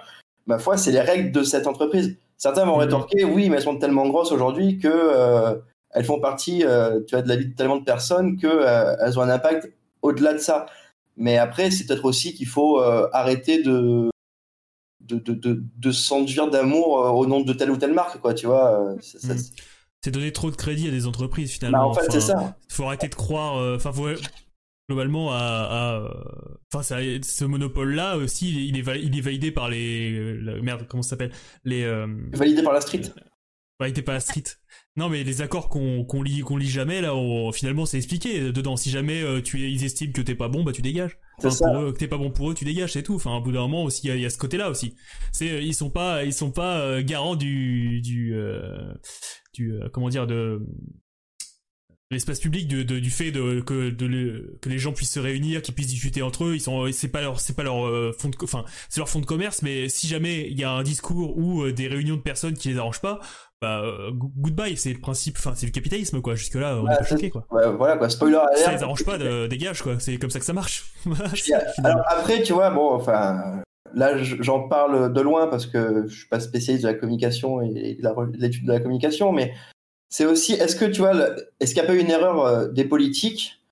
ma foi, c'est les règles de cette entreprise. Certains vont mmh. rétorquer, oui, mais elles sont tellement grosses aujourd'hui que euh, elles font partie, euh, tu vois, de la vie de tellement de personnes qu'elles ont un impact au-delà de ça. Mais après, c'est peut-être aussi qu'il faut arrêter de de, de, de, s'enduire d'amour euh, au nom de telle ou telle marque, quoi, tu vois. Euh, hmm. C'est donner trop de crédit à des entreprises, finalement. Bah, en fait, c'est ça. faut arrêter de croire, euh, enfin, faut globalement à, enfin ce monopole là aussi il est, il est validé par les merde comment ça s'appelle? Les validé par la street Bah, il était pas à street. Non, mais les accords qu'on lit, qu'on lit jamais, là, finalement, c'est expliqué dedans. Si jamais euh, tu, ils estiment que t'es pas bon, bah tu dégages. Enfin, pour eux, que t'es pas bon pour eux, tu dégages, c'est tout. Enfin, au bout d'un moment aussi, il y, a ce côté-là aussi. C'est, ils sont pas, ils sont pas euh, garants du, du, euh, du, comment dire, de l'espace public de, du fait de, que, de que les gens puissent se réunir, qu'ils puissent discuter entre eux. Ils sont, c'est pas leur, c'est pas leur fond de, enfin, c'est leur fond de commerce. Mais si jamais il y a un discours ou des réunions de personnes qui les arrangent pas, bah euh, goodbye c'est le principe enfin c'est le capitalisme quoi. Jusque là on est pas choqué quoi. Voilà quoi. Spoiler alert. ça les arrange pas de dégage quoi. C'est comme ça que ça marche. Alors après tu vois bon enfin là j'en parle de loin parce que je suis pas spécialiste de la communication et de l'étude de la communication mais c'est aussi est-ce que tu vois est-ce qu'il n'y a pas eu une erreur euh, des politiques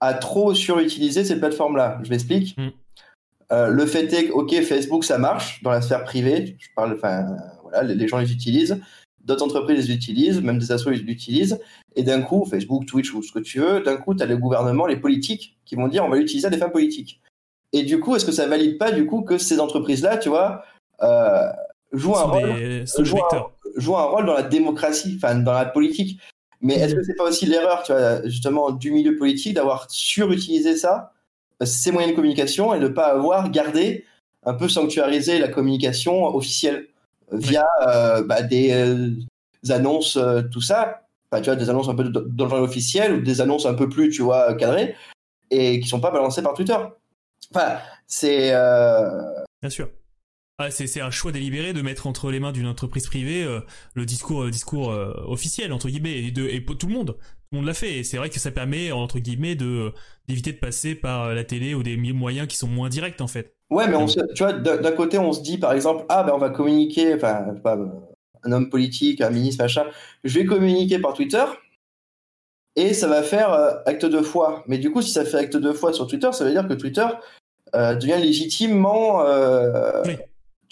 à trop surutiliser ces plateformes là je m'explique mm. euh, le fait est que ok Facebook ça marche dans la sphère privée je parle enfin voilà les gens les utilisent d'autres entreprises les utilisent, même des assos les utilisent, et d'un coup, Facebook, Twitch ou ce que tu veux, d'un coup, tu as le gouvernement, les politiques qui vont dire on va l'utiliser à des fins politiques. Et du coup, est-ce que ça valide pas du coup que ces entreprises-là, tu vois, euh, jouent, un rôle, jouent, un, rôle dans la démocratie, enfin dans la politique Mais est-ce que c'est pas aussi l'erreur, tu vois, justement, du milieu politique d'avoir surutilisé ça, ces moyens de communication, et de ne pas avoir gardé, un peu sanctuarisé la communication officielle via euh, bah, des euh, annonces, euh, tout ça. Enfin, tu vois, des annonces un peu dans le officiel ou des annonces un peu plus, tu vois, cadrées et qui sont pas balancées par Twitter. Enfin, c'est. Bien sûr. Ah, c'est un choix délibéré de mettre entre les mains d'une entreprise privée le discours, discours officiel entre guillemets et, de, et tout le monde, tout le monde l'a fait. Et c'est vrai que ça permet entre guillemets de d'éviter de passer par la télé ou des moyens qui sont moins directs en fait. Ouais, mais on tu vois, d'un côté, on se dit par exemple, ah ben on va communiquer, enfin, pas, un homme politique, un ministre, machin, je vais communiquer par Twitter et ça va faire euh, acte de foi. Mais du coup, si ça fait acte de foi sur Twitter, ça veut dire que Twitter euh, devient légitimement, euh,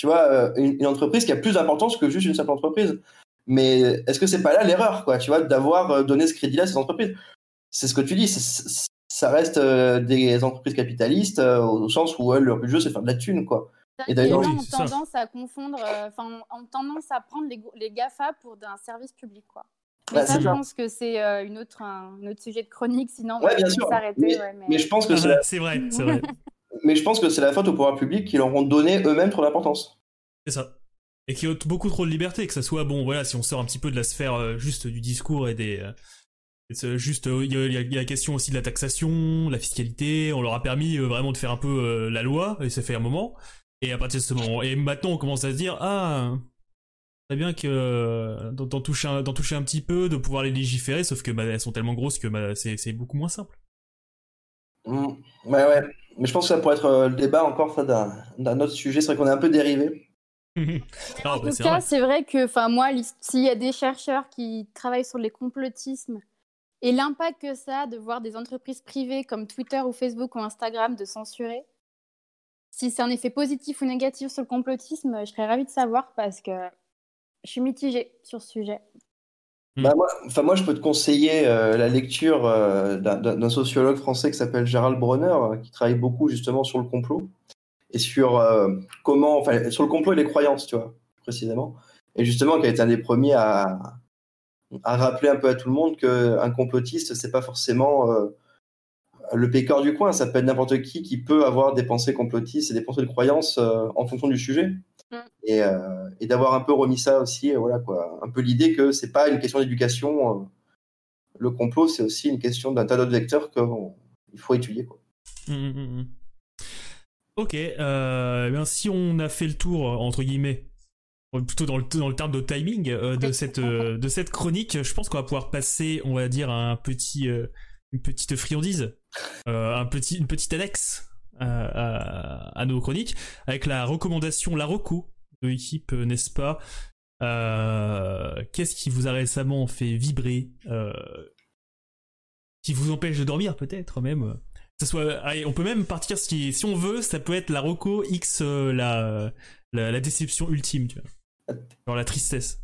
tu vois, une, entreprise qui a plus d'importance que juste une simple entreprise. Mais est-ce que c'est pas là l'erreur, quoi, tu vois, d'avoir donné ce crédit-là à ces entreprises? C'est ce que tu dis, ça reste euh, des entreprises capitalistes euh, au sens où elles, leur but jeu, c'est faire de la thune, quoi. Et d'ailleurs, gens ont tendance à confondre, euh, enfin, ont tendance à prendre les, les GAFA pour un service public, quoi. Mais bah, ça, je pense que c'est une autre, un, autre sujet de chronique, sinon on va s'arrêter. Mais, ouais, mais... je pense que c'est vrai, c'est vrai. mais je pense que c'est la faute au pouvoir public qui leur ont donné eux-mêmes trop d'importance. C'est ça. Et qui ont beaucoup trop de liberté, que ça soit bon, voilà, si on sort un petit peu de la sphère juste du discours et des c'est juste, euh, il y, a la question aussi de la taxation, la fiscalité. On leur a permis euh, vraiment de faire un peu euh, la loi, et ça fait un moment. Et à partir de ce moment, et maintenant on commence à se dire, ah, très bien que d'en toucher, un, toucher un petit peu, de pouvoir les légiférer, sauf que bah, elles sont tellement grosses que bah, c'est beaucoup moins simple. Mmh. ouais, ouais. Mais je pense que ça pourrait être le débat encore d'un autre sujet. C'est vrai qu'on est un peu dérivé. en tout cas, c'est vrai que, enfin, moi, s'il y a des chercheurs qui travaillent sur les complotismes et l'impact que ça a de voir des entreprises privées comme Twitter ou Facebook ou Instagram de censurer, si c'est un effet positif ou négatif sur le complotisme, je serais ravie de savoir parce que je suis mitigée sur ce sujet. Hmm. Bah moi, enfin moi, je peux te conseiller euh, la lecture euh, d'un sociologue français qui s'appelle Gérald Bronner, euh, qui travaille beaucoup justement sur le complot et sur comment, enfin, sur le complot et les croyances, tu vois, précisément. Et justement, qui a été un des premiers à, à rappeler un peu à tout le monde qu'un complotiste, c'est pas forcément le pécor du coin. Ça peut être n'importe qui qui peut avoir des pensées complotistes et des pensées de croyances en fonction du sujet. Mm. Euh, et, d'avoir un peu remis ça aussi, voilà quoi. Un peu l'idée que c'est pas une question d'éducation. le complot, c'est aussi une question d'un tas d'autres vecteurs qu'il faut étudier. Quoi. Mm, mm, ok, eh bien, si on a fait le tour, entre guillemets, plutôt dans le, dans le terme de timing euh, de cette euh, de cette chronique, je pense qu'on va pouvoir passer, on va dire, à un petit euh, une petite friandise, un petit une petite annexe à, à, nos chroniques avec la recommandation la reco de l'équipe, n'est-ce pas? Qu'est-ce qui vous a récemment fait vibrer Qui vous empêche de dormir peut-être même? Ça soit, allez, on peut même partir si, si on veut, ça peut être la reco X la, la, la déception ultime, tu vois. Genre la tristesse.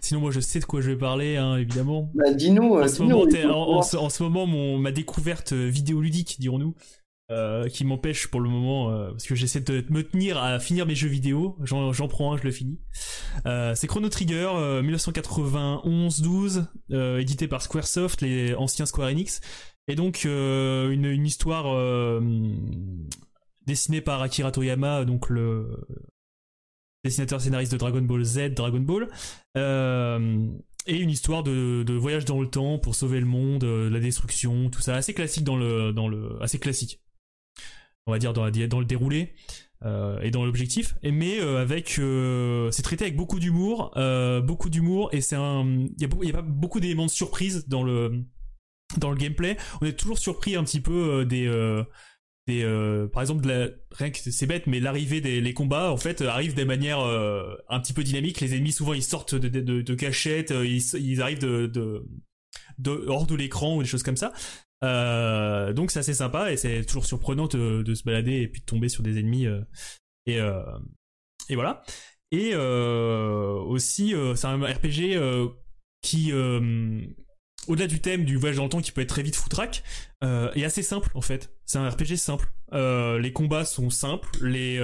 Sinon, moi, je sais de quoi je vais parler, hein, évidemment. Bah, dis-nous. En, ce moment, en, ce moment, mon, ma découverte vidéoludique, dirons-nous, euh, qui m'empêche pour le moment euh, parce que j'essaie de me tenir à finir mes jeux vidéo. J'en prends un, je le finis. Euh, c'est Chrono Trigger 1991-12, édité par SquareSoft, les anciens Square Enix, et donc une, histoire dessinée par Akira Toriyama, donc le dessinateur scénariste de Dragon Ball Z, Dragon Ball et une histoire de, de, voyage dans le temps pour sauver le monde, la destruction, tout ça, assez classique dans le, dans le, assez classique on va dire dans, dans le déroulé euh, et dans l'objectif, mais euh, avec euh, c'est traité avec beaucoup d'humour, beaucoup d'humour et c'est un il y, a, pas beaucoup d'éléments de surprise dans le dans le gameplay. On est toujours surpris un petit peu des des par exemple la, rien que c'est bête mais l'arrivée des les combats en fait arrivent de manière un petit peu dynamique les ennemis souvent ils sortent de, de, de, cachettes ils, ils arrivent de, de, de hors de l'écran ou des choses comme ça euh, donc c'est assez sympa et c'est toujours surprenant de, se balader et puis de tomber sur des ennemis euh, et euh, et voilà. Et aussi c'est un RPG qui au-delà du thème du voyage dans le temps qui peut être très vite foutraque, est assez simple en fait. C'est un RPG simple. les combats sont simples, les,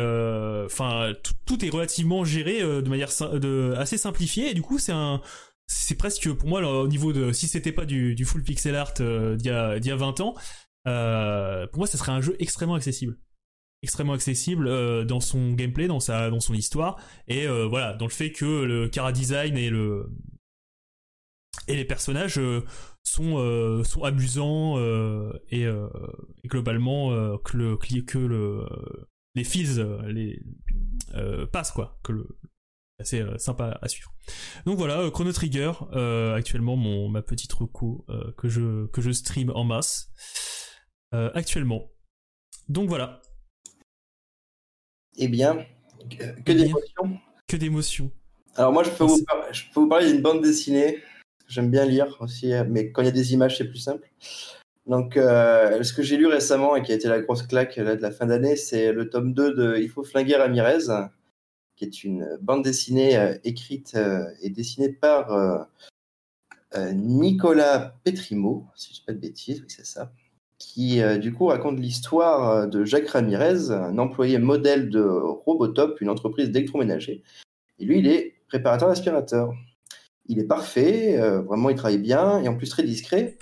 enfin tout est relativement géré de manière de, assez simplifiée et du coup c'est un c'est presque pour moi au niveau de si c'était pas du, full pixel art euh, d'il y, a 20 ans euh, pour moi ça serait un jeu extrêmement accessible. Extrêmement accessible euh, dans son gameplay dans sa dans son histoire. Et voilà dans le fait que le cara design et le et les personnages sont sont amusants et, globalement que le que le les fils les passent quoi. Que le assez euh, sympa à suivre. Donc voilà, euh, Chrono Trigger, euh, actuellement mon ma petite reco que je que je stream en masse actuellement. Donc voilà. Eh bien, que, d'émotions. Que d'émotions. Alors moi je peux, vous, je peux vous parler d'une bande dessinée. J'aime bien lire aussi, mais quand il y a des images c'est plus simple. Donc, ce que j'ai lu récemment et qui a été la grosse claque là, de la fin d'année, c'est le tome 2 de Il faut flinguer Ramirez, qui est une bande dessinée euh, écrite euh, et dessinée par euh, Nicolas Petrimo, si je ne dis pas de bêtises, oui c'est ça, qui du coup raconte l'histoire de Jacques Ramirez, un employé modèle de Robotop, une entreprise d'électroménager. Et lui, il est préparateur d'aspirateur. Il est parfait, vraiment il travaille bien et en plus très discret.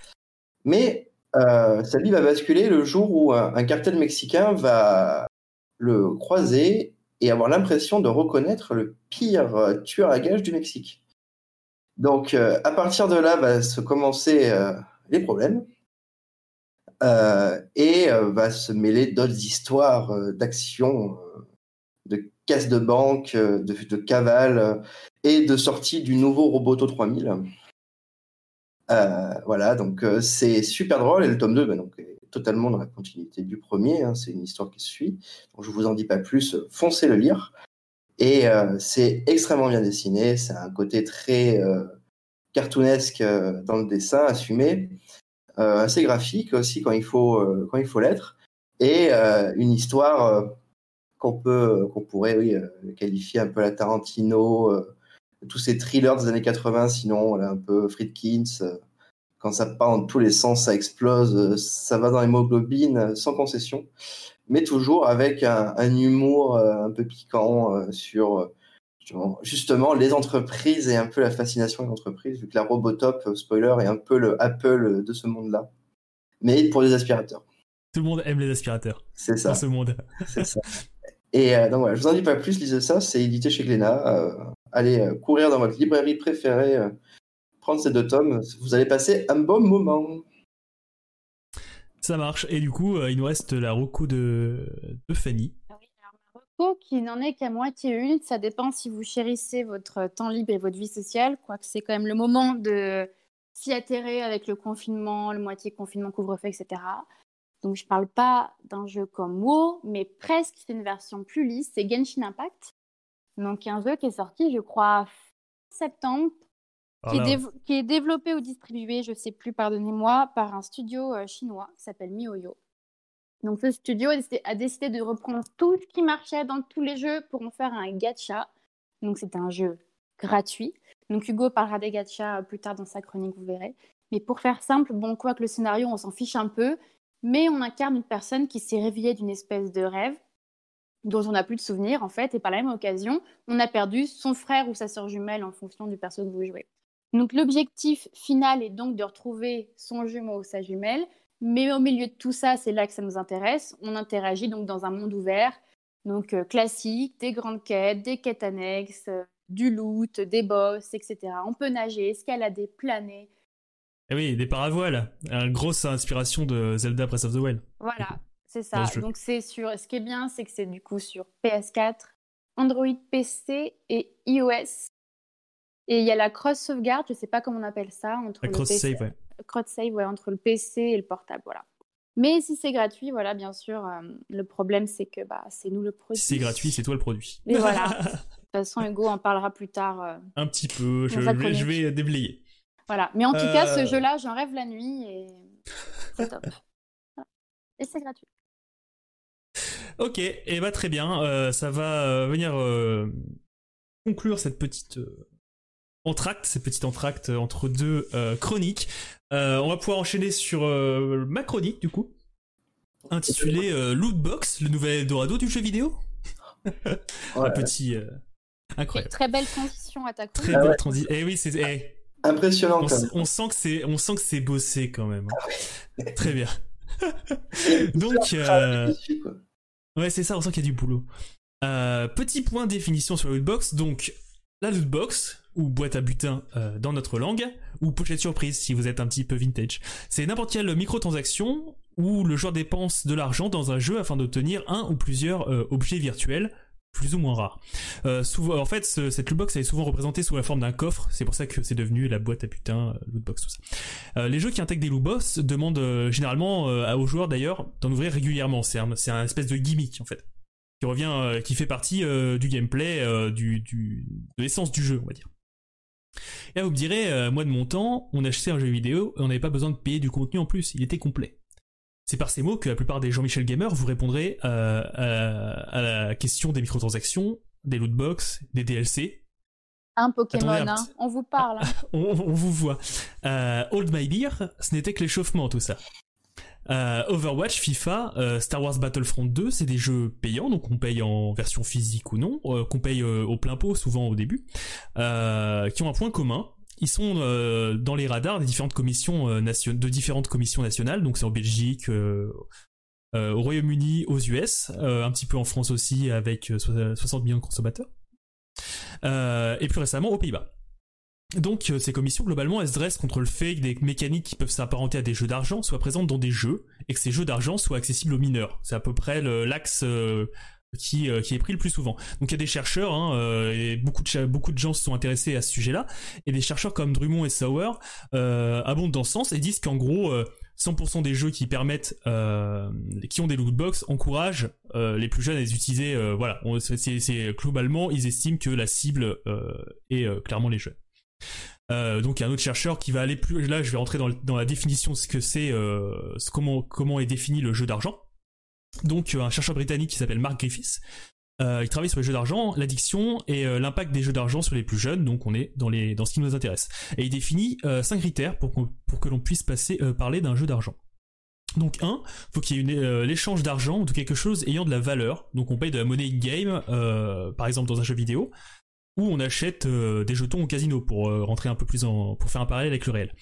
Mais sa vie va basculer le jour où un cartel mexicain va le croiser et avoir l'impression de reconnaître le pire euh, tueur à gages du Mexique. Donc, euh, à partir de là, va se commencer euh, les problèmes et va se mêler d'autres histoires d'action, de caisse de banque, de, de cavale et de sortie du nouveau Roboto 3000. voilà, donc c'est super drôle et le tome 2, bah, donc, totalement dans la continuité du premier. Hein, c'est une histoire qui suit. Donc, je vous en dis pas plus. Foncez le lire. Et euh, c'est extrêmement bien dessiné. C'est un côté très euh, cartoonesque euh, dans le dessin, assumé, assez graphique aussi quand il faut quand il faut l'être, et une histoire qu'on peut qu'on pourrait qualifier un peu la Tarantino, tous ces thrillers des années 80, sinon un peu Friedkins quand ça part dans tous les sens, ça explose, euh, ça va dans l'hémoglobine euh, sans concession, mais toujours avec un, humour euh, un peu piquant sur justement les entreprises et un peu la fascination des entreprises, vu que la Robotop, spoiler, est un peu le Apple de ce monde-là, mais pour les aspirateurs. Tout le monde aime les aspirateurs. C'est ça. Dans ce monde. C'est ça. Et donc voilà, je vous en dis pas plus, lisez ça, c'est édité chez Glénat. allez courir dans votre librairie préférée prendre ces deux tomes, vous allez passer un bon moment. Ça marche. Et du coup, euh, il nous reste la Roku de, de Fanny. Ah oui, alors ma Roku qui n'en est qu'à moitié une, ça dépend si vous chérissez votre temps libre et votre vie sociale, quoique c'est quand même le moment de s'y atterrer avec le confinement, le moitié confinement, couvre-feu, etc. Donc je parle pas d'un jeu comme WoW, mais presque c'est une version plus lisse, c'est Genshin Impact. Donc un jeu qui est sorti, je crois, septembre qui, est développé ou distribué, je ne sais plus, pardonnez-moi, par un studio euh, chinois qui s'appelle MiHoYo. Donc ce studio a décidé de reprendre tout ce qui marchait dans tous les jeux pour en faire un gacha. Donc c'est un jeu gratuit. Donc Hugo parlera des gachas euh, plus tard dans sa chronique, vous verrez. Mais pour faire simple, bon, quoi que le scénario, on s'en fiche un peu. mais on incarne une personne qui s'est réveillée d'une espèce de rêve dont on n'a plus de souvenirs en fait, et par la même occasion, on a perdu son frère ou sa sœur jumelle en fonction du perso que vous jouez. Donc l'objectif final est donc de retrouver son jumeau ou sa jumelle, mais au milieu de tout ça, c'est là que ça nous intéresse. On interagit donc dans un monde ouvert, donc euh, classique, des grandes quêtes, des quêtes annexes, euh, du loot, des boss, etc. On peut nager, escalader, planer. Et eh oui, des paravoiles. Une grosse inspiration de Zelda Breath of the Wild. Voilà, c'est ça. Donc c'est sur. Ce qui est bien, c'est que c'est du coup sur PS4, Android, PC et iOS. Et il y a la cross sauvegarde, je sais pas comment on appelle ça entre la cross save, ouais. Cross save, ouais, entre le PC et le portable, voilà. Mais si c'est gratuit, voilà, bien sûr, euh, le problème c'est que bah, c'est nous le produit. Si c'est gratuit, c'est toi le produit. Mais voilà. de toute façon, Hugo en parlera plus tard. Euh, Un petit peu, je, vais, je vais déblayer. Voilà, mais en tout cas, ce euh. jeu-là, j'en rêve la nuit et c'est top. Et c'est gratuit. Ok, et eh bah très bien, euh, ça va venir euh, conclure cette petite entracte, cette petite entracte entre deux chroniques. on va pouvoir enchaîner sur ma chronique du coup, intitulée Lootbox, le nouvel Eldorado du jeu vidéo. Un petit incroyable. Très belle transition à ta chronique. Très belle transition. Eh oui, c'est eh. impressionnant. On, on, sent que c'est, on sent que c'est bossé quand même. Hein. Très bien. Donc, Ouais, c'est ça, on sent qu'il y a du boulot. Euh, petit point de définition sur la lootbox. Donc, la lootbox, ou boîte à butin euh, dans notre langue, ou pochette surprise si vous êtes un petit peu vintage. C'est n'importe quelle microtransaction où le joueur dépense de l'argent dans un jeu afin d'obtenir un ou plusieurs euh, objets virtuels plus ou moins rares. souvent, en fait, cette lootbox est souvent représentée sous la forme d'un coffre, c'est pour ça que c'est devenu la boîte à putain, lootbox, tout ça. les jeux qui intègrent des lootbox demandent généralement aux joueurs d'ailleurs d'en ouvrir régulièrement, c'est un, un, espèce de gimmick en fait, qui revient, qui fait partie du gameplay, du, du, de l'essence du jeu, on va dire. Et là vous me direz, moi de mon temps, on achetait un jeu vidéo et on n'avait pas besoin de payer du contenu en plus, il était complet. C'est par ces mots que la plupart des Jean-Michel Gamer vous répondrez euh, à, la question des microtransactions, des lootbox, des DLC. Un Pokémon, hein. on vous parle. Hein. on, vous voit. Euh, Old My Beer, ce n'était que l'échauffement tout ça. Euh, Overwatch, FIFA, Star Wars Battlefront 2, c'est des jeux payants, donc on paye en version physique ou non, qu'on paye au plein pot souvent au début, qui ont un point commun, ils sont euh, dans les radars des différentes commissions euh, de différentes commissions nationales, donc c'est en Belgique, euh, au Royaume-Uni, aux US, un petit peu en France aussi avec 60 millions de consommateurs, et plus récemment aux Pays-Bas. Donc ces commissions, globalement, elles se dressent contre le fait que des mécaniques qui peuvent s'apparenter à des jeux d'argent soient présentes dans des jeux, et que ces jeux d'argent soient accessibles aux mineurs. C'est à peu près l'axe qui, euh, qui est pris le plus souvent. Donc il y a des chercheurs, hein, euh, et beaucoup de, gens se sont intéressés à ce sujet-là, et des chercheurs comme Drummond et Sauer euh, abondent dans ce sens et disent qu'en gros, 100% des jeux qui permettent, qui ont des lootbox, encouragent les plus jeunes à les utiliser. voilà, c'est globalement, ils estiment que la cible est clairement les jeunes. donc il y a un autre chercheur qui va aller plus là je vais rentrer dans, la définition de ce que c'est comment comment est défini le jeu d'argent donc euh, un chercheur britannique qui s'appelle Mark Griffiths. Euh, il travaille sur les jeux d'argent, l'addiction et euh, l'impact des jeux d'argent sur les plus jeunes, donc on est dans, dans ce qui nous intéresse. Et il définit cinq critères pour, que l'on puisse parler d'un jeu d'argent. Donc un, faut qu'il y ait l'échange d'argent ou de quelque chose ayant de la valeur. Donc on paye de la monnaie in-game, par exemple dans un jeu vidéo où on achète euh, des jetons au casino pour euh, rentrer un peu plus en pour faire un parallèle avec le réel.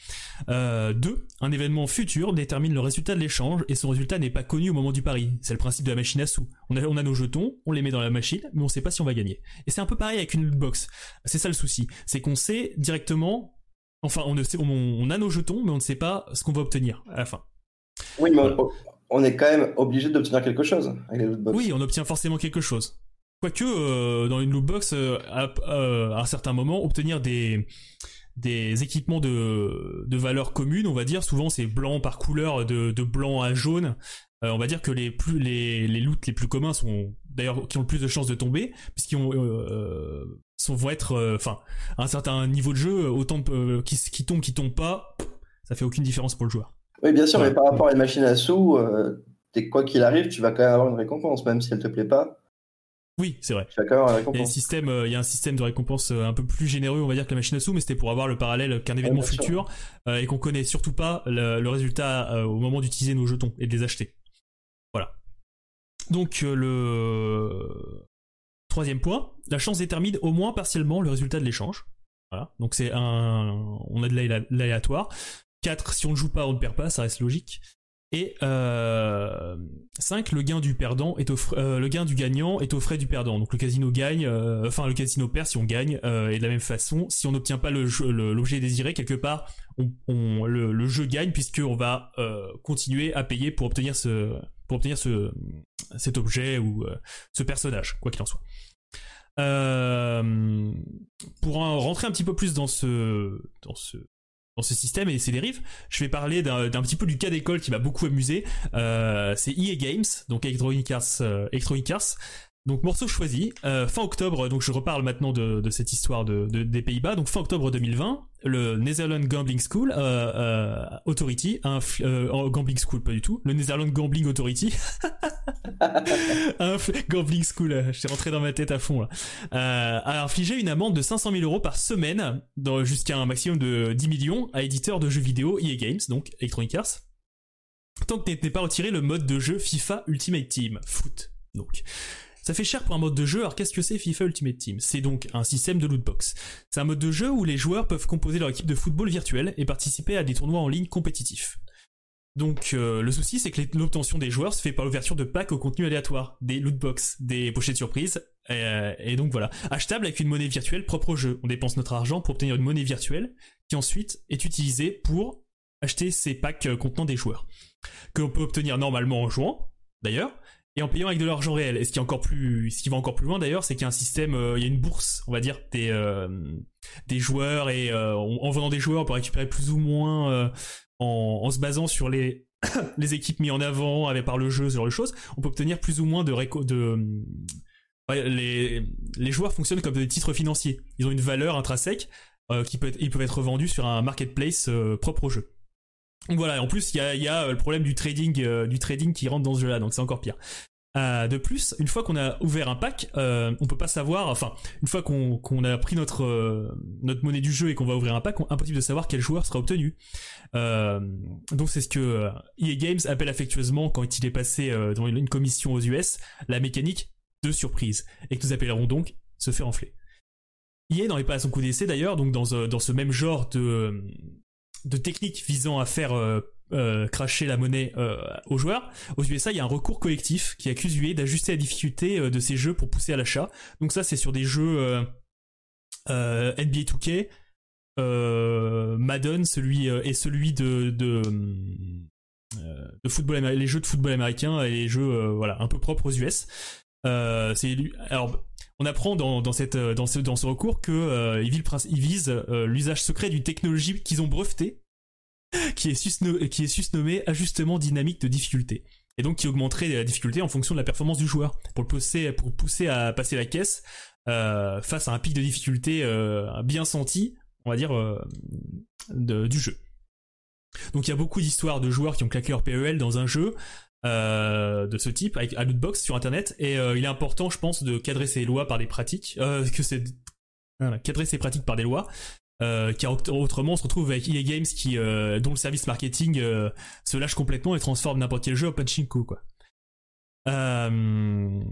Euh, deux, un événement futur détermine le résultat de l'échange et son résultat n'est pas connu au moment du pari. C'est le principe de la machine à sous. On a, on a nos jetons, on les met dans la machine, mais on sait pas si on va gagner. Et c'est un peu pareil avec une box. C'est ça le souci, c'est qu'on sait directement, enfin on ne sait, on, a nos jetons, mais on ne sait pas ce qu'on va obtenir à la fin. Oui, mais on est quand même obligé d'obtenir quelque chose avec les lootbox. Oui, on obtient forcément quelque chose. Quoique, euh, dans une lootbox, euh, euh, à, un certain moment, obtenir des, des équipements de, de valeur commune, on va dire, souvent c'est blanc par couleur, de, de blanc à jaune. on va dire que les plus les, les loots les plus communs sont d'ailleurs qui ont le plus de chances de tomber, puisqu'ils ont sont, vont être, enfin, à un certain niveau de jeu, autant de, qui, qui tombent, qui tombent pas, ça fait aucune différence pour le joueur. Oui, bien sûr, mais par rapport à une machine à sous, quoi qu'il arrive, tu vas quand même avoir une récompense, même si elle te plaît pas Oui, c'est vrai. D'accord, il y, a un système, il y a un système de récompense un peu plus généreux, on va dire, que la machine à sous, mais c'était pour avoir le parallèle qu'un événement futur et qu'on connaît surtout pas le, résultat au moment d'utiliser nos jetons et de les acheter. Voilà. Donc le troisième point, la chance détermine au moins partiellement le résultat de l'échange. Voilà. Donc c'est un, on a de l'aléatoire. 4, si on ne joue pas, on ne perd pas, ça reste logique. Et 5, euh, le gain du perdant est au euh, le gain du gagnant est au frais du perdant. Donc le casino gagne, euh, enfin le casino perd si on gagne, et de la même façon, si on n'obtient pas l'objet désiré quelque part, le, jeu gagne puisqu'on va continuer à payer pour obtenir ce pour obtenir ce cet objet ou ce personnage, quoi qu'il en soit. pour rentrer un petit peu plus dans ce dans ce dans ce système et ses dérives. Je vais parler d'un petit peu du cas d'école qui m'a beaucoup amusé. Euh, c'est EA Games, donc Electronic Arts, euh, Electronic donc morceau choisi, euh, fin octobre, donc je reparle maintenant de, cette histoire de, des Pays-Bas, donc fin octobre 2020, le Netherlands Gambling School euh, euh, Authority, un Gambling School pas du tout, le Netherlands Gambling Authority, Gambling School, je suis rentré dans ma tête à fond là, a infligé une amende de 500 000 euros par semaine, jusqu'à un maximum de 10 millions, à éditeur de jeux vidéo EA Games, donc Electronic Arts, tant que n'est pas retiré le mode de jeu FIFA Ultimate Team, foot, donc. Ça fait cher pour un mode de jeu, alors qu'est-ce que c'est FIFA Ultimate Team? C'est donc un système de lootbox. C'est un mode de jeu où les joueurs peuvent composer leur équipe de football virtuel et participer à des tournois en ligne compétitifs. Donc euh, le souci c'est que l'obtention des joueurs se fait par l'ouverture de packs au contenu aléatoire, des lootbox, des pochettes surprises, et, et, donc voilà. Achetable avec une monnaie virtuelle propre au jeu. On dépense notre argent pour obtenir une monnaie virtuelle qui ensuite est utilisée pour acheter ces packs euh, contenant des joueurs. Que l'on peut obtenir normalement en jouant, d'ailleurs, et en payant avec de l'argent réel. Et ce qui est encore plus, ce qui va encore plus loin d'ailleurs, c'est qu'il y a un système, euh, il y a une bourse, on va dire, des euh, des joueurs et euh, en vendant des joueurs, on peut récupérer plus ou moins en, en, se basant sur les les équipes mises en avant avec par le jeu, ce genre de choses, on peut obtenir plus ou moins de de les les joueurs fonctionnent comme des titres financiers. Ils ont une valeur intrinsèque qui peut être, ils peuvent être vendus sur un marketplace propre au jeu. Voilà, en plus il y a, y a, euh, le problème du trading, euh, du trading qui rentre dans ce jeu-là, donc c'est encore pire. Euh, de plus, une fois qu'on a ouvert un pack, euh, on peut pas savoir, enfin, une fois qu'on a pris notre notre monnaie du jeu et qu'on va ouvrir un pack, impossible de savoir quel joueur sera obtenu. donc c'est ce que EA Games appelle affectueusement quand il est passé dans une commission aux US, la mécanique de surprise, et que nous appellerons donc se faire enfler. EA n'en est pas à son coup d'essai d'ailleurs, donc dans ce même genre de de techniques visant à faire euh, euh, cracher la monnaie euh, aux joueurs. Aux USA, il y a un recours collectif qui accuse UA d'ajuster la difficulté de ces jeux pour pousser à l'achat. Donc ça, c'est sur des jeux NBA 2K, Madden, celui et celui de, de, de football, les jeux de football américain et les jeux voilà un peu propres aux US. c'est alors on apprend dans, dans, ce, recours que euh, visent euh, l'usage secret d'une technologie qu'ils ont brevetée, qui est, susnommée ajustement dynamique de difficulté. Et donc qui augmenterait la difficulté en fonction de la performance du joueur, pour pousser, à passer la caisse euh, face à un pic de difficulté bien senti, on va dire, du jeu. Donc il y a beaucoup d'histoires de joueurs qui ont claqué leur PEL dans un jeu, euh, de ce type avec à lootbox sur internet. Et euh, il est important je pense de cadrer ces lois par des pratiques euh, que c'est cadrer ces pratiques par des lois car autrement on se retrouve avec EA Games qui dont le service marketing se lâche complètement et transforme n'importe quel jeu en pachinko quoi. Donc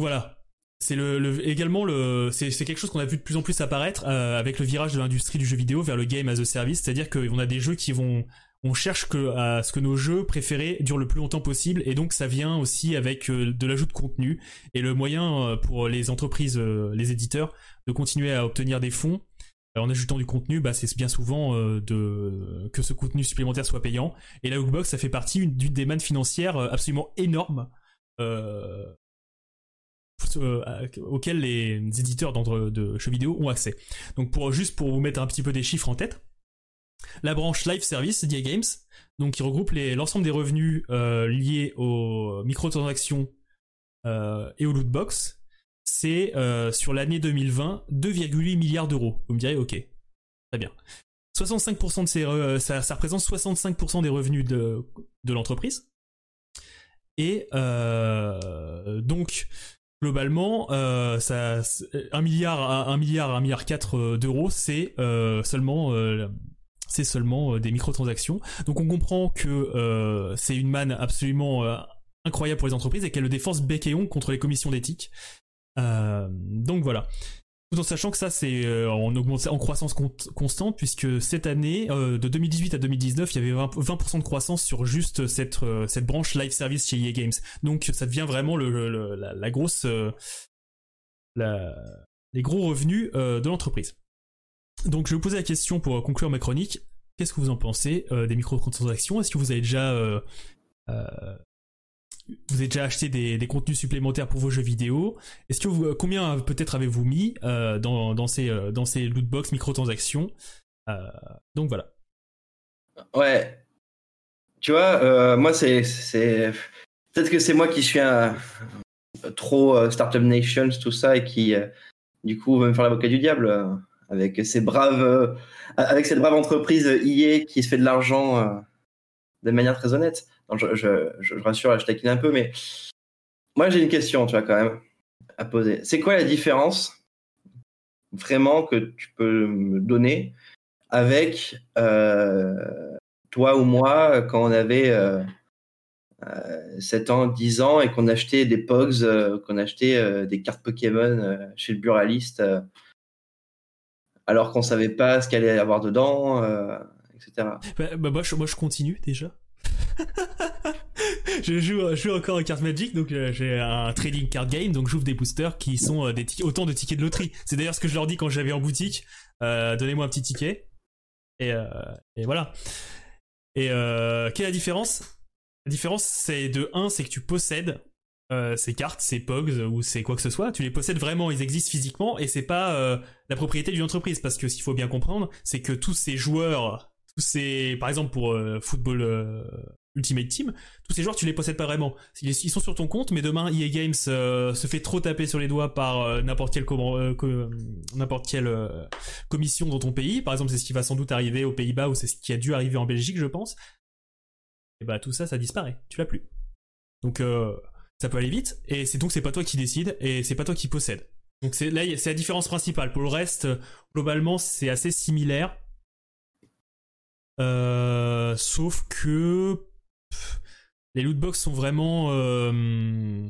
voilà. C'est le, également le c'est quelque chose qu'on a vu de plus en plus apparaître avec le virage de l'industrie du jeu vidéo vers le game as a service. C'est-à-dire qu'on a des jeux qui vont on cherche à ce que nos jeux préférés durent le plus longtemps possible et donc ça vient aussi avec euh, de l'ajout de contenu et le moyen euh, pour les entreprises, euh, les éditeurs de continuer à obtenir des fonds en ajoutant du contenu, bah, c'est bien souvent que ce contenu supplémentaire soit payant. Et la Hookbox, ça fait partie d'une des mannes financières absolument énormes auxquelles les éditeurs de jeux vidéo ont accès. Donc pour juste pour vous mettre un petit peu des chiffres en tête, la branche Live Service d'EA Games, donc qui regroupe l'ensemble des revenus euh, liés aux microtransactions euh, et aux lootbox, c'est euh, sur l'année 2020 2,8 milliards d'euros. Vous me direz, ok, très bien. 65% de ces ça, ça, représente 65% des revenus de, de l'entreprise. Et donc globalement, ça, un milliard, un milliard, un milliard quatre d'euros, c'est seulement c'est seulement des microtransactions. Donc on comprend que c'est une manne absolument incroyable pour les entreprises et qu'elle le défense bec et contre les commissions d'éthique. donc voilà. Tout en sachant que ça c'est euh, en, croissance constante puisque cette année, euh, de 2018 à 2019, il y avait 20%, de croissance sur juste cette, euh, cette branche live service chez EA Games. Donc ça devient vraiment la, grosse, les gros revenus de l'entreprise. Donc je vais vous poser la question pour conclure ma chronique. Qu'est-ce que vous en pensez des microtransactions? Est-ce que vous avez déjà vous avez déjà acheté des, contenus supplémentaires pour vos jeux vidéo? Est-ce que combien peut-être avez-vous mis euh, dans, ces, euh, dans ces lootbox microtransactions? Euh, Donc voilà. Ouais. Tu vois, moi c'est, peut-être que c'est moi qui suis un, trop Startup Nations, tout ça, et qui du coup va me faire l'avocat du diable avec ces braves, avec cette brave entreprise IA qui se fait de l'argent de manière très honnête je, je, rassure, je taquine un peu, mais moi j'ai une question, tu vois, quand même, à poser. C'est quoi la différence vraiment que tu peux me donner avec euh, toi ou moi quand on avait 7 euh, ans, 10 ans et qu'on achetait des Pogs, euh, qu'on achetait des cartes Pokémon chez le buraliste alors qu'on savait pas ce qu'il allait y avoir dedans, etc. Bah, bah, moi, je, moi je continue déjà. je, joue, joue encore aux cartes Magic, donc euh, j'ai un trading card game, donc j'ouvre des boosters qui sont euh, des autant de tickets de loterie. C'est d'ailleurs ce que je leur dis quand j'avais en boutique. Euh, donnez-moi un petit ticket. Et, et voilà. Et quelle est la différence? La différence, c'est de 1, c'est que tu possèdes ces cartes, ces pogs ou c'est quoi que ce soit, tu les possèdes vraiment, ils existent physiquement et c'est pas la propriété d'une entreprise parce que qu'il faut bien comprendre, c'est que tous ces joueurs tous ces, par exemple pour euh, football euh, Ultimate Team, tous ces joueurs tu les possèdes pas vraiment. Ils, sont sur ton compte, mais demain EA Games euh, se fait trop taper sur les doigts par n'importe quelle n'importe quelle commission dans ton pays. Par exemple, c'est ce qui va sans doute arriver aux Pays-Bas ou c'est ce qui a dû arriver en Belgique, je pense. Et bah tout ça, ça disparaît. Tu l'as plus. Donc ça peut aller vite et c'est donc c'est pas toi qui décide et c'est pas toi qui possède. Donc c'est là c'est la différence principale. Pour le reste, globalement, c'est assez similaire. Euh, sauf que les loot box sont vraiment euh,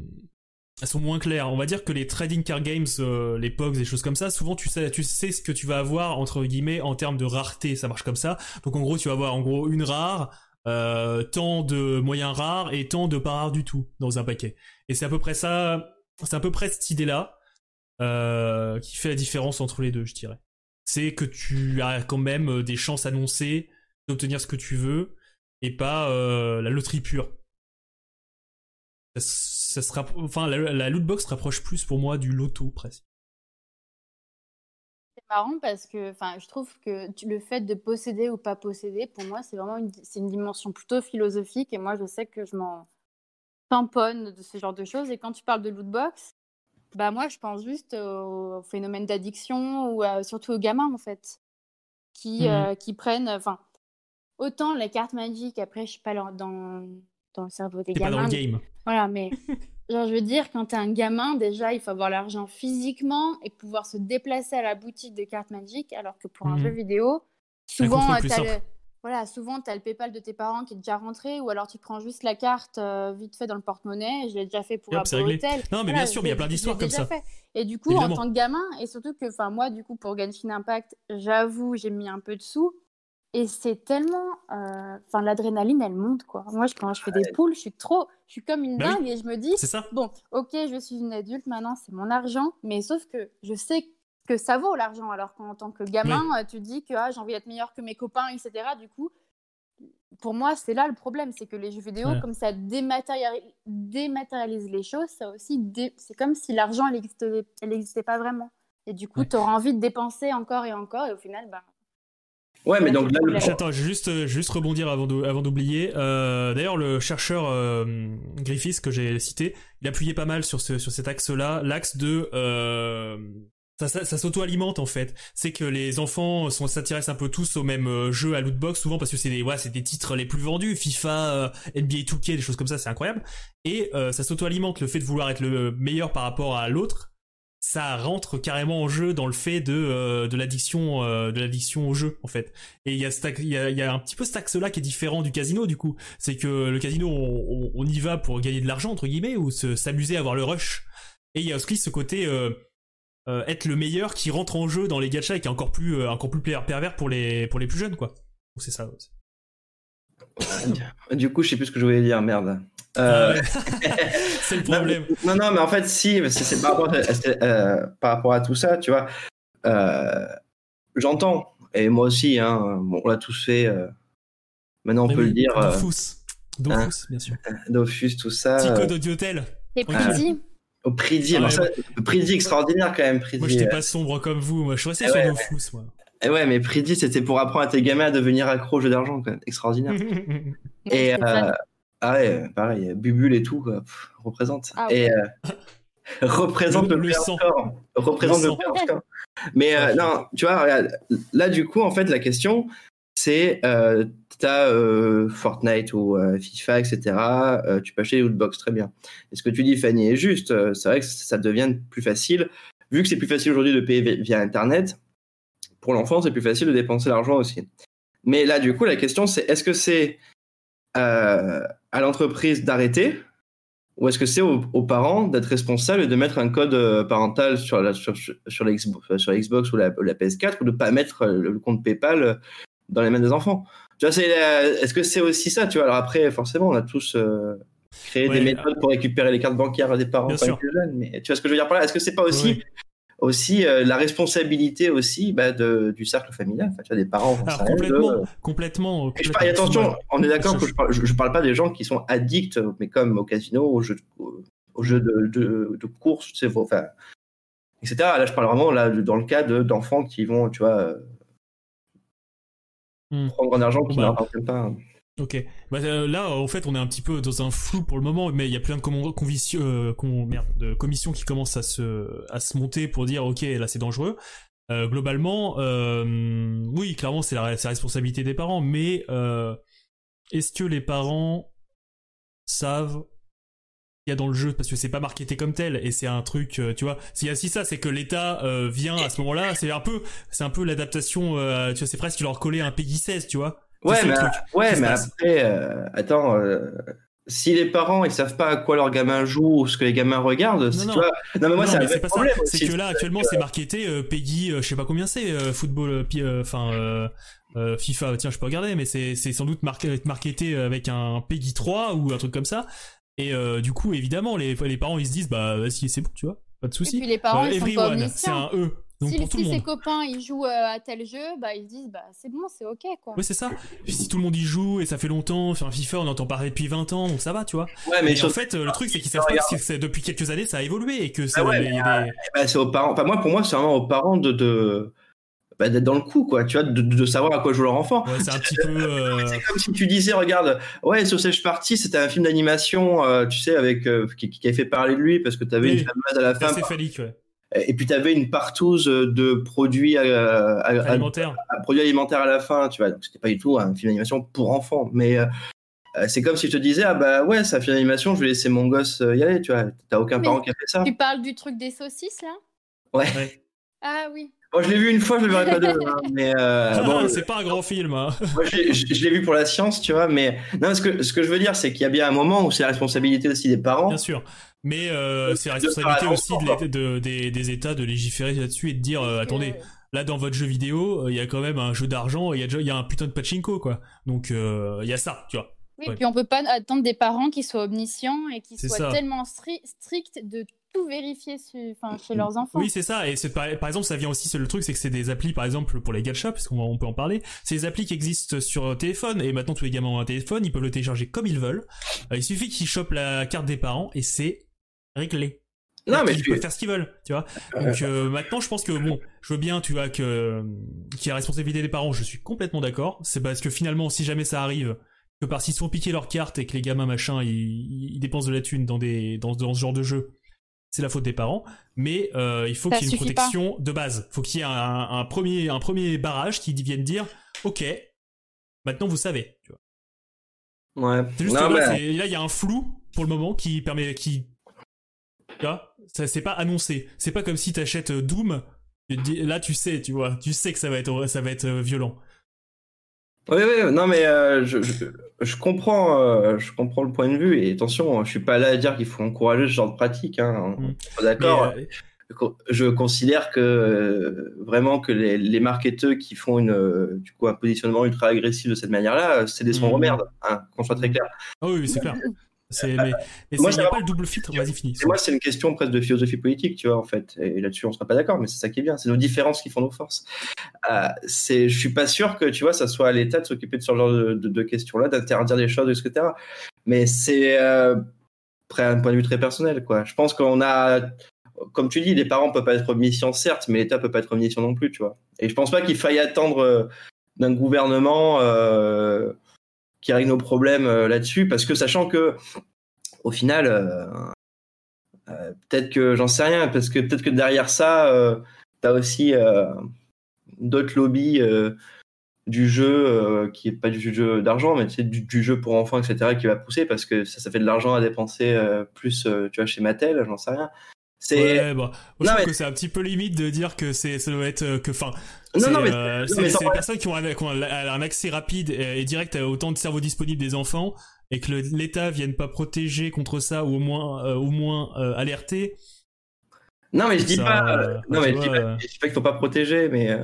sont moins claires. On va dire que les trading card games, euh, les POGs, des choses comme ça, souvent tu sais, tu sais ce que tu vas avoir entre guillemets en termes de rareté, ça marche comme ça. Donc en gros, tu vas avoir en gros une rare, tant de moyens rares et tant de pas rares du tout dans un paquet. Et c'est à peu près ça, c'est à peu près cette idée-là qui fait la différence entre les deux, je dirais. C'est que tu as quand même des chances annoncées d'obtenir ce que tu veux et pas euh, la loterie pure. Ça, sera, enfin, la, la lootbox rapproche plus pour moi du loto presque. Marrant parce que, enfin, je trouve que le fait de posséder ou pas posséder, pour moi, c'est vraiment une, c'est une dimension plutôt philosophique et moi, je sais que je m'en tamponne de ce genre de choses. Et quand tu parles de lootbox, bah moi, je pense juste au phénomène d'addiction ou surtout aux gamins en fait, qui, mmh euh, qui prennent, enfin autant les cartes magiques, après, je suis pas dans, dans le cerveau des gamins. pas dans le game. Voilà, mais genre, je veux dire, quand tu es un gamin, déjà, il faut avoir l'argent physiquement et pouvoir se déplacer à la boutique de cartes magiques, alors que pour un jeu mhm. vidéo, souvent, tu as le... Voilà, souvent, as le PayPal de tes parents qui est déjà rentré, ou alors tu prends juste la carte euh, vite fait dans le porte-monnaie. Je l'ai déjà fait pour un hôtel. Non, mais bien sûr, mais il y a plein d'histoires comme ça. Et du coup, en tant que gamin, et surtout que, enfin, moi, du coup, pour Genshin Impact, j'avoue, j'ai mis un peu de sous. Et c'est tellement. Euh, enfin, l'adrénaline, elle monte, quoi. Moi, quand je fais des poules, je suis trop. Je suis comme une bah dingue et je me dis. Ça. Bon, ok, je suis une adulte maintenant, c'est mon argent. Mais sauf que je sais que ça vaut l'argent. Alors qu'en tant que gamin, euh, tu dis que ah, j'ai envie d'être meilleur que mes copains, etc. Du coup, pour moi, c'est là le problème. C'est que les jeux vidéo, comme ça dématérialise, dématérialise les choses, ça aussi. C'est comme si l'argent, elle n'existait pas vraiment. Et du coup, tu auras envie de dépenser encore et encore. Et au final, ben. Ouais, mais donc là, Attends, juste, euh, juste rebondir avant d'oublier. Euh, D'ailleurs, le chercheur euh, Griffiths que j'ai cité, il appuyait pas mal sur, ce, sur cet axe-là, l'axe de euh, ça, ça, s'auto-alimente en fait. C'est que les enfants sont s'intéressent un peu tous au même euh, jeu à lootbox souvent parce que c'est des ouais, c'est des titres les plus vendus, FIFA, euh, NBA 2K, des choses comme ça, c'est incroyable. Et euh, ça s'auto-alimente le fait de vouloir être le meilleur par rapport à l'autre. Ça rentre carrément en jeu dans le fait de de l'addiction de l'addiction au jeu en fait. Et il y a il y a, y a un petit peu cet axe là qui est différent du casino du coup. C'est que le casino on, on, y va pour gagner de l'argent entre guillemets ou s'amuser à avoir le rush. Et il y a aussi ce côté euh, être le meilleur qui rentre en jeu dans les gachas et qui est encore plus euh, encore plus pervers pour les pour les plus jeunes quoi. C'est ça. Du coup, je sais plus ce que je voulais dire, merde. Euh... Ah c'est le problème. Non, non, mais en fait, si, c'est par, rapport à, euh, par rapport à tout ça, tu vois. J'entends, et moi aussi, hein, bon, on l'a tous fait. maintenant, on peut le dire. Dofus. Dofus, hein, bien sûr. Dofus, tout ça. Tico d'Audiotel. Et Pridi. Au Pridi, ah, Pridi extraordinaire quand même. Pridi. Moi, j'étais pas sombre comme vous. Moi, je suis resté sur nos fous, moi. Et ouais, mais Pridi, c'était pour apprendre à tes gamins à devenir accro au jeu d'argent, quand même. Extraordinaire. et euh, ah ouais, pareil, Bubule et tout, quoi. représente. Ah et euh, représente le, le, score. Représente le, le Mais euh, non, tu vois, là, du coup, en fait, la question, c'est euh, tu as euh, Fortnite ou euh, FIFA, etc. Euh, tu peux acheter des lootbox, très bien. Et ce que tu dis, Fanny, est juste. c'est vrai que ça devient plus facile. Vu que c'est plus facile aujourd'hui de payer via Internet, pour l'enfant, c'est plus facile de dépenser l'argent aussi. Mais là, du coup, la question, c'est est-ce que c'est à l'entreprise d'arrêter ou est-ce que c'est aux, parents d'être responsables et de mettre un code parental sur la, sur, sur, sur Xbox ou la, la, PS4 ou de ne pas mettre le compte PayPal dans les mains des enfants? Tu vois, c'est, est-ce que c'est aussi ça Tu vois, alors après, forcément, on a tous euh, créé des méthodes pour récupérer les cartes bancaires des parents ils jeunes, mais tu vois ce que je veux dire par là? Est-ce que c'est pas aussi aussi euh, la responsabilité aussi bah, de, du cercle familial enfin, tu vois, des parents alors, complètement, complètement, Et attention on est d'accord que je parle, je, parle pas des gens qui sont addicts mais comme au casino au jeu au jeu de, de, de course tu sais, enfin, etc là je parle vraiment là dans le cas d'enfants qui vont tu vois Hmm. prendre un argent qui bah. pas. Ok. Bah, euh, là, en fait, on est un petit peu dans un flou pour le moment, mais il y a plein de, euh, commissions qui commencent à se, à se monter pour dire, ok, là, c'est dangereux. Euh, globalement, oui, clairement, c'est la, responsabilité des parents, mais est-ce que les parents savent il y a dans le jeu? Parce que c'est pas marketé comme tel et c'est un truc tu vois s'il y a si ça c'est que l'État vient à ce moment-là c'est un peu peu l'adaptation tu vois c'est presque leur coller un Peggy 16 tu vois ouais mais, ouais mais après attends si les parents ils savent pas à quoi leur gamin joue ou ce que les gamins regardent non, non. Tu vois... non mais moi c'est pas problème c'est que là actuellement c'est marketé Peggy je sais pas combien c'est football enfin FIFA. Tiens je peux regarder mais c'est sans doute marqué, marketé avec un Peggy 3 ou un truc comme ça. Et euh, du coup, évidemment, les, les parents ils se disent bah vas-y, c'est bon, tu vois, pas de souci. Et puis les parents ils sont pas c'est un E. Donc si, pour tout le monde. ses copains ils jouent euh, à tel jeu, bah ils se disent bah c'est bon, c'est ok quoi. Ouais, c'est ça. si tout le monde y joue et ça fait longtemps, sur un FIFA on entend parler depuis 20 ans, donc ça va, tu vois. Ouais, mais en fait, le truc c'est qu'ils savent pas que depuis quelques années ça a évolué et que c'est. Ah des... bah, c'est aux parents. Enfin, moi, pour moi, c'est vraiment aux parents de, de bah, d'être dans le coup, quoi, tu vois, de, savoir à quoi joue leur enfant. c'est un petit peu. Euh, c'est comme si tu disais, regarde, ouais, Sausage Party, c'était un film d'animation, euh, tu sais, avec euh, qui, qui, avait fait parler de lui parce que tu avais une fameuse à la fin. C'est phallique, ouais. Et puis tu avais une partouze de produits alimentaires, produits alimentaires à la fin, tu vois. Donc c'était pas du tout un film d'animation pour enfants, mais c'est comme si je te disais, ah bah ouais, c'est un film d'animation, je vais laisser mon gosse y aller, tu vois. T'as aucun parent qui a fait ça. Tu parles du truc des saucisses là? Ouais. Ah oui. Bon, je l'ai vu une fois, je le verrai pas deux. Hein, mais euh, bon, c'est pas un grand film. Hein. Moi, je, l'ai vu pour la science, tu vois. Mais non, ce que ce que je veux dire, c'est qu'il y a bien un moment où c'est la responsabilité aussi des parents. Bien sûr. Mais euh, c'est la responsabilité aussi de, des, des, États de légiférer là-dessus et de dire euh, attendez, là dans votre jeu vidéo, il y a quand même un jeu d'argent, il y a déjà il y a un putain de pachinko quoi. Donc il y a ça, tu vois. Oui, et puis on peut pas attendre des parents qui soient omniscients et qui soient tellement stricts de tout vérifier chez leurs enfants. Oui, c'est ça. Et par, par, exemple, ça vient aussi, le truc, c'est que c'est des applis, par exemple, pour les gachas, parce qu'on peut en parler. C'est des applis qui existent sur téléphone, et maintenant tous les gamins ont un téléphone, ils peuvent le télécharger comme ils veulent. Euh, il suffit qu'ils chopent la carte des parents, et c'est réglé. Non, mais ils peuvent faire ce qu'ils veulent, tu vois. Donc euh, maintenant, je pense que bon, je veux bien, tu vois, que qu'il y a responsabilité des parents, je suis complètement d'accord. C'est parce que finalement, si jamais ça arrive, que par s'ils se font piquer leur carte et que les gamins machin, ils, ils dépensent de la thune dans des dans, dans ce genre de jeu, c'est la faute des parents, mais euh, il faut qu'il y ait une protection de base. Il faut qu'il y ait un, premier, un premier barrage qui vienne dire, ok, maintenant vous savez. Tu vois. Ouais. C'est juste que là, il y a un flou pour le moment qui permet, qui, tu vois, ça c'est pas annoncé. C'est pas comme si t'achètes euh, Doom, là tu sais, tu vois, tu sais que ça va être, ça va être euh, violent. Oui, oui, non, mais euh, je, je, comprends, euh, je comprends le point de vue. Et attention, je suis pas là à dire qu'il faut encourager ce genre de pratique. Hein, mm. D'accord. Euh, je considère que vraiment que les, les marketeurs qui font une, du coup, un positionnement ultra agressif de cette manière-là, c'est des sombres mm. merdes, hein, qu'on soit très clair. Ah oui, c'est clair. C'est, mais, moi, il n'y a pas le double filtre, vas-y, fini. Moi, c'est une question presque de philosophie politique, tu vois, en fait. Et là-dessus, on ne sera pas d'accord, mais c'est ça qui est bien. C'est nos différences qui font nos forces. Euh, c'est, je suis pas sûr que, tu vois, ça soit à l'État de s'occuper de ce genre de, de, questions-là, d'interdire des choses, etc. Mais c'est, euh, après, un point de vue très personnel, quoi. Je pense qu'on a, comme tu dis, les parents peuvent pas être omniscients, certes, mais l'État peut pas être omniscient non plus, tu vois. Et je pense pas qu'il faille attendre euh, d'un gouvernement, euh, qui règle nos problèmes euh, là-dessus, parce que sachant que au final, euh, euh, peut-être que j'en sais rien, parce que peut-être que derrière ça, tu as aussi d'autres lobbies du jeu qui est pas du jeu d'argent, mais c'est du, jeu pour enfants, etc., qui va pousser parce que ça, ça fait de l'argent à dépenser plus, tu vois, chez Mattel, j'en sais rien. C'est. Ouais, je trouve que c'est un petit peu limite de dire que c'est, ça doit être que, enfin. Non, non, mais euh, c'est les personnes qui ont, un, un, accès rapide et, direct à autant de cerveaux disponibles des enfants et que l'État vienne pas protéger contre ça ou au moins, euh, au moins euh, alerter. Non, mais je dis pas. non, mais je, dis pas, je dis pas qu'il faut pas protéger, mais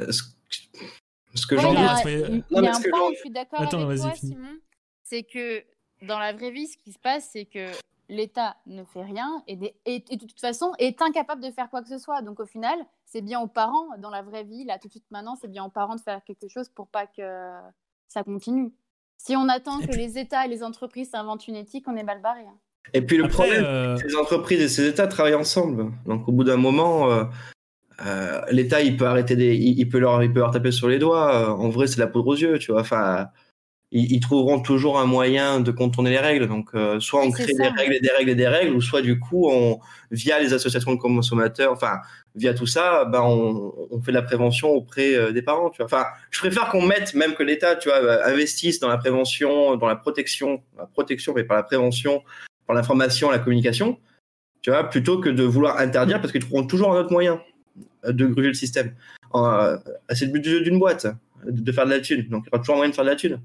ce, que j'en dis. Il y a, un point où je suis d'accord avec toi, Simon, c'est que dans la vraie vie, ce qui se passe, c'est que l'État ne fait rien et, de toute façon est incapable de faire quoi que ce soit. Donc au final, c'est bien aux parents, dans la vraie vie, là tout de suite maintenant, c'est bien aux parents de faire quelque chose pour pas que ça continue. Si on attend que les États et les entreprises s'inventent une éthique, on est mal barré. Hein. Et puis le problème, euh... ces entreprises et ces États travaillent ensemble. Donc au bout d'un moment, euh, euh, l'État il peut arrêter des, il, peut leur, il peut leur taper sur les doigts. en vrai, c'est la poudre aux yeux, tu vois. Enfin, ils, trouveront toujours un moyen de contourner les règles. Donc, euh, soit on crée des règles et des règles et des règles, ou soit du coup, on, via les associations de consommateurs, enfin, via tout ça, ben, on, on fait de la prévention auprès euh, des parents. Tu vois. Enfin, je préfère qu'on mette, même que l'État, tu vois, euh, investisse dans la prévention, dans la protection, la protection, mais par la prévention, par l'information, la communication, tu vois, plutôt que de vouloir interdire, parce qu'ils trouveront toujours un autre moyen de gruger le système. c'est le but d'une boîte, de faire de la thune. Donc, il y aura toujours un moyen de faire de la thune.